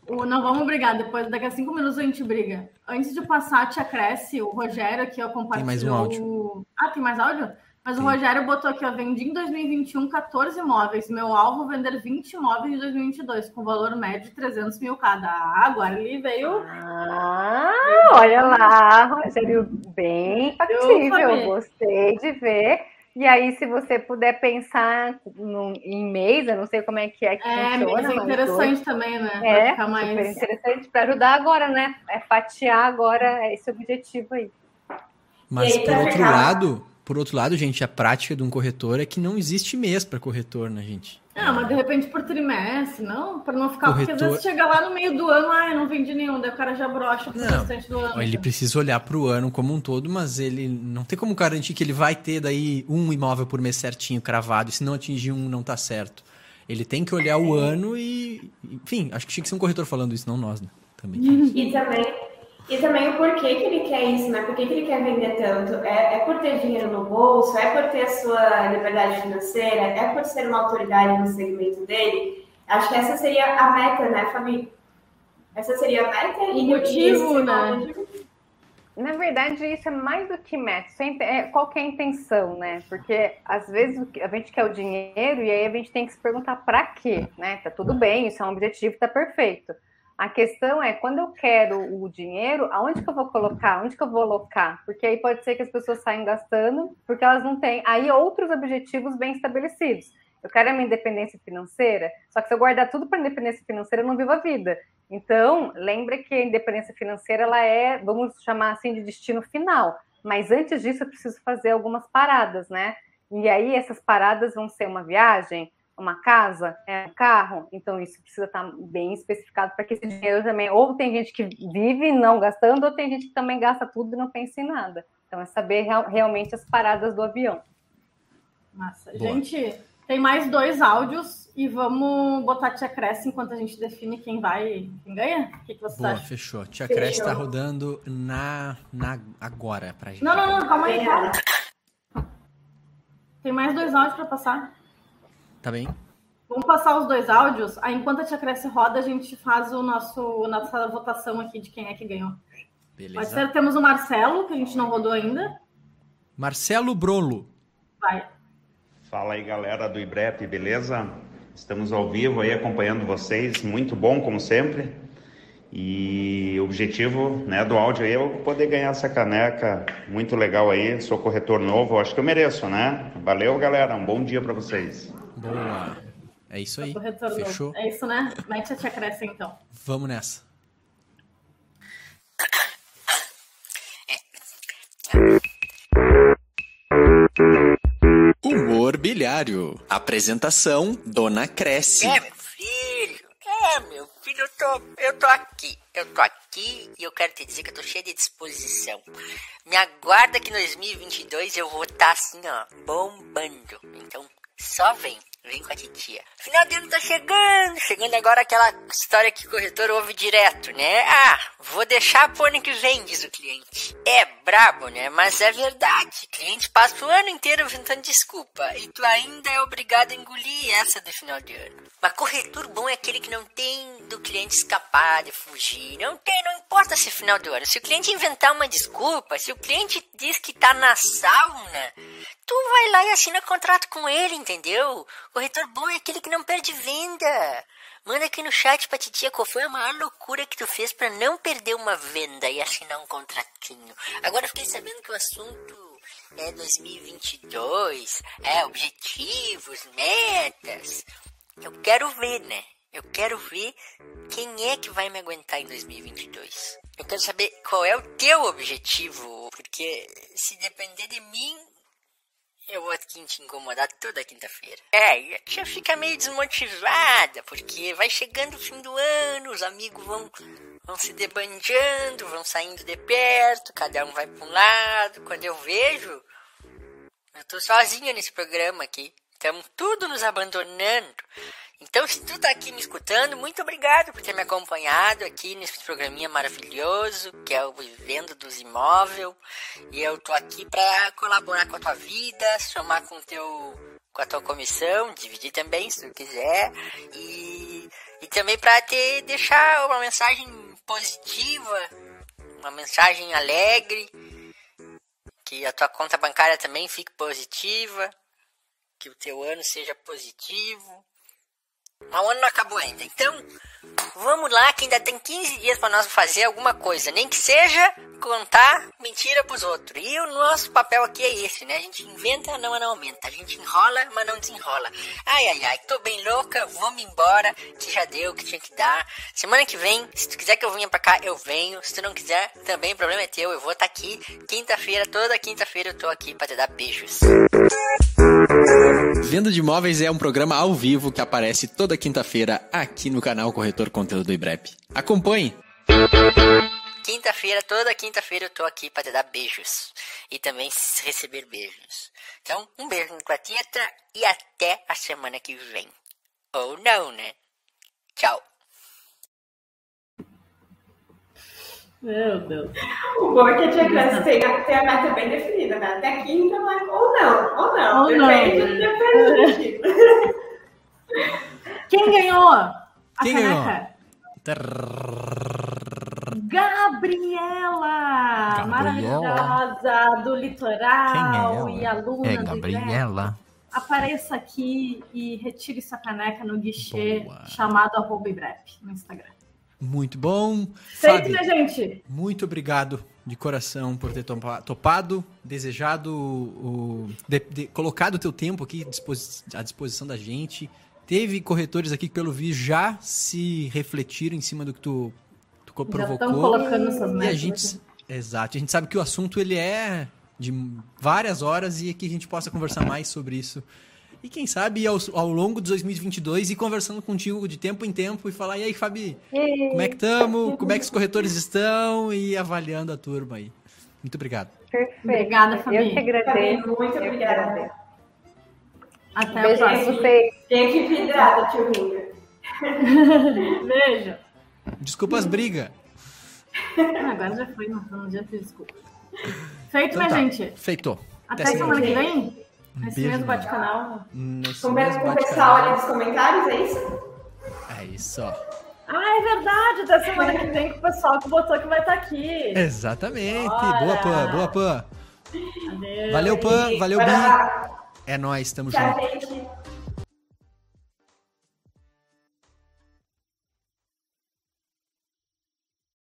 o, não vamos brigar. Depois, daqui a cinco minutos a gente briga. Antes de passar, te acresce o Rogério aqui, ó, compartilhou. Tem
mais um áudio.
Ah, tem mais áudio? Mas Sim. o Rogério botou aqui, ó, vendi em 2021 14 imóveis. Meu alvo vender 20 imóveis em 2022, com valor médio de 300 mil cada. Ah, agora ele veio...
Ah, olha lá, Rogério, bem factível. Gostei de ver. E aí, se você puder pensar no, em mês, eu não sei como é que é que
é,
funciona.
É interessante também, né?
É, ficar mais... super interessante para ajudar agora, né? É fatiar agora esse objetivo aí.
Mas, aí, por outro lado, por outro lado, gente, a prática de um corretor é que não existe mês para corretor, né, gente?
Ah, mas de repente por trimestre, não? Para não ficar. Corretor... Porque às vezes chega lá no meio do ano, ah, eu não vendi nenhum, daí o cara já brocha pro restante do ano.
Ele precisa olhar para o ano como um todo, mas ele não tem como garantir que ele vai ter daí um imóvel por mês certinho, cravado, e se não atingir um, não tá certo. Ele tem que olhar o ano e. Enfim, acho que tinha que ser um corretor falando isso, não nós, né?
Também. E também e também o porquê que ele quer isso, né? Por que, que ele quer vender tanto? É, é, por ter dinheiro no bolso? É por ter a sua liberdade financeira? É por ser uma autoridade no segmento dele? Acho que essa seria a meta, né, Fabi? Essa seria a meta?
O motivo, né?
Na verdade, isso é mais do que meta. É, qual que é a intenção, né? Porque às vezes a gente quer o dinheiro e aí a gente tem que se perguntar para quê, né? Tá tudo bem, isso é um objetivo, tá perfeito. A questão é, quando eu quero o dinheiro, aonde que eu vou colocar? Onde que eu vou alocar? Porque aí pode ser que as pessoas saiam gastando, porque elas não têm aí outros objetivos bem estabelecidos. Eu quero a minha independência financeira, só que se eu guardar tudo para independência financeira, eu não vivo a vida. Então, lembre que a independência financeira ela é, vamos chamar assim, de destino final. Mas antes disso, eu preciso fazer algumas paradas, né? E aí, essas paradas vão ser uma viagem, uma casa, é, um carro. Então, isso precisa estar bem especificado para que esse dinheiro também. Ou tem gente que vive não gastando, ou tem gente que também gasta tudo e não pensa em nada. Então, é saber real, realmente as paradas do avião.
Massa. Boa. Gente, tem mais dois áudios e vamos botar a Tia Cresce enquanto a gente define quem vai, quem ganha? O que, que você
Boa,
acha?
Fechou. Tia fechou. Cresce tá rodando na, na agora pra gente.
Não, não, não, calma aí, cara. Tem mais dois áudios para passar.
Tá bem.
Vamos passar os dois áudios. Aí, enquanto a Tia Cresce roda, a gente faz o nosso nossa votação aqui de quem é que ganhou. Beleza. Pode ser, temos o Marcelo, que a gente não rodou ainda.
Marcelo Brolo.
Vai.
Fala aí, galera do IBREP, beleza? Estamos ao vivo aí acompanhando vocês, muito bom como sempre. E o objetivo né, do áudio aí é eu poder ganhar essa caneca muito legal aí. Sou corretor novo, acho que eu mereço, né? Valeu, galera. Um bom dia para vocês.
Boa. É isso aí. Fechou.
É isso, né? Mete a tia cresce então.
Vamos nessa. Humor bilhário. Apresentação: Dona Cresce.
É, meu filho. É, meu filho, eu tô, eu tô aqui. Eu tô aqui e eu quero te dizer que eu tô cheio de disposição. Me aguarda que em 2022 eu vou estar tá assim, ó, bombando. Então, só vem. Vem com a titia. Final de ano tá chegando. Chegando agora aquela história que o corretor ouve direto, né? Ah, vou deixar pro ano que vem, diz o cliente. É brabo, né? Mas é verdade. O cliente passa o ano inteiro inventando desculpa. E tu ainda é obrigado a engolir essa do final de ano. Mas corretor bom é aquele que não tem do cliente escapar, de fugir. Não tem, não importa se é final do ano. Se o cliente inventar uma desculpa, se o cliente diz que tá na sauna, tu vai lá e assina contrato com ele, entendeu? Corretor bom é aquele que não perde venda. Manda aqui no chat pra titia qual foi a maior loucura que tu fez para não perder uma venda e assinar um contratinho. Agora fiquei sabendo que o assunto é 2022, é objetivos, metas. Eu quero ver, né? Eu quero ver quem é que vai me aguentar em 2022. Eu quero saber qual é o teu objetivo, porque se depender de mim, eu vou aqui te incomodar toda quinta-feira. É, e a tia fica meio desmotivada, porque vai chegando o fim do ano, os amigos vão, vão se debanjando, vão saindo de perto, cada um vai para um lado. Quando eu vejo, eu tô sozinha nesse programa aqui. Estamos tudo nos abandonando. Então, se tu tá aqui me escutando, muito obrigado por ter me acompanhado aqui nesse programinha maravilhoso, que é o Vivendo dos Imóveis. E eu tô aqui para colaborar com a tua vida, somar com teu com a tua comissão, dividir também, se tu quiser. E, e também para te deixar uma mensagem positiva, uma mensagem alegre, que a tua conta bancária também fique positiva, que o teu ano seja positivo o ano não acabou ainda. Então, vamos lá que ainda tem 15 dias para nós fazer alguma coisa. Nem que seja contar mentira pros outros. E o nosso papel aqui é esse, né? A gente inventa, não, não aumenta. A gente enrola, mas não desenrola. Ai, ai, ai, tô bem louca, vamos embora, que já deu, que tinha que dar. Semana que vem, se tu quiser que eu venha pra cá, eu venho. Se tu não quiser, também o problema é teu. Eu vou estar tá aqui quinta-feira, toda quinta-feira eu tô aqui pra te dar beijos.
Venda de Imóveis é um programa ao vivo que aparece toda quinta-feira aqui no canal Corretor Conteúdo do IBREP. Acompanhe!
Quinta-feira, toda quinta-feira eu tô aqui para te dar beijos e também receber beijos. Então, um beijo no Clatieta e até a semana que vem. Ou não, né? Tchau.
Meu Deus.
O bom é que a tia Clécia tem, tem a meta bem definida, né? Até quinta, mas ou não, ou não. Ou depende, não. depende
Quem ganhou? A
Quem
caneca?
ganhou?
Gabriela,
Gabriela.
maravilhosa do litoral
Quem é
e aluna
É
do
Gabriela.
Apareça aqui e retire sua caneca no guichê
Boa.
chamado arroba no Instagram.
Muito bom.
Feito,
Fábio,
né, gente?
muito obrigado de coração por ter topa- topado, desejado, o, de- de- colocado o teu tempo aqui à disposição da gente. Teve corretores aqui que, pelo visto, já se refletiram em cima do que tu, tu
Já estão
provocou.
colocando essas
E a gente,
aqui.
exato, a gente sabe que o assunto ele é de várias horas e que a gente possa conversar mais sobre isso. E quem sabe ao, ao longo de 2022 ir conversando contigo de tempo em tempo e falar, e aí, Fabi, como é que estamos? Como é que os corretores estão? E avaliando a turma aí. Muito obrigado.
Perfeito.
Obrigada, Fabi.
Eu que agradeço.
Fabi, muito obrigada.
Até a
Beijo pra
próxima.
equipe hidrata, tio Ringa.
Beijo.
Desculpa as brigas.
Ah, Agora já foi, não, não adianta desculpa. Feito,
Então
minha
tá,
gente.
Feito.
Até semana que vem.
Um
Nesse
beijo,
mesmo bate-canal.
Nesse
Conversa com o pessoal ali dos comentários, é isso?
É isso, ó.
Ah, é verdade. Até semana que vem com o pessoal que botou que vai estar aqui.
Exatamente.
Bora.
Boa, Pan. Boa, Pan.
Adeus.
Valeu, Pan. Valeu, Bi. É nóis, tamo
Tchau,
junto.
gente.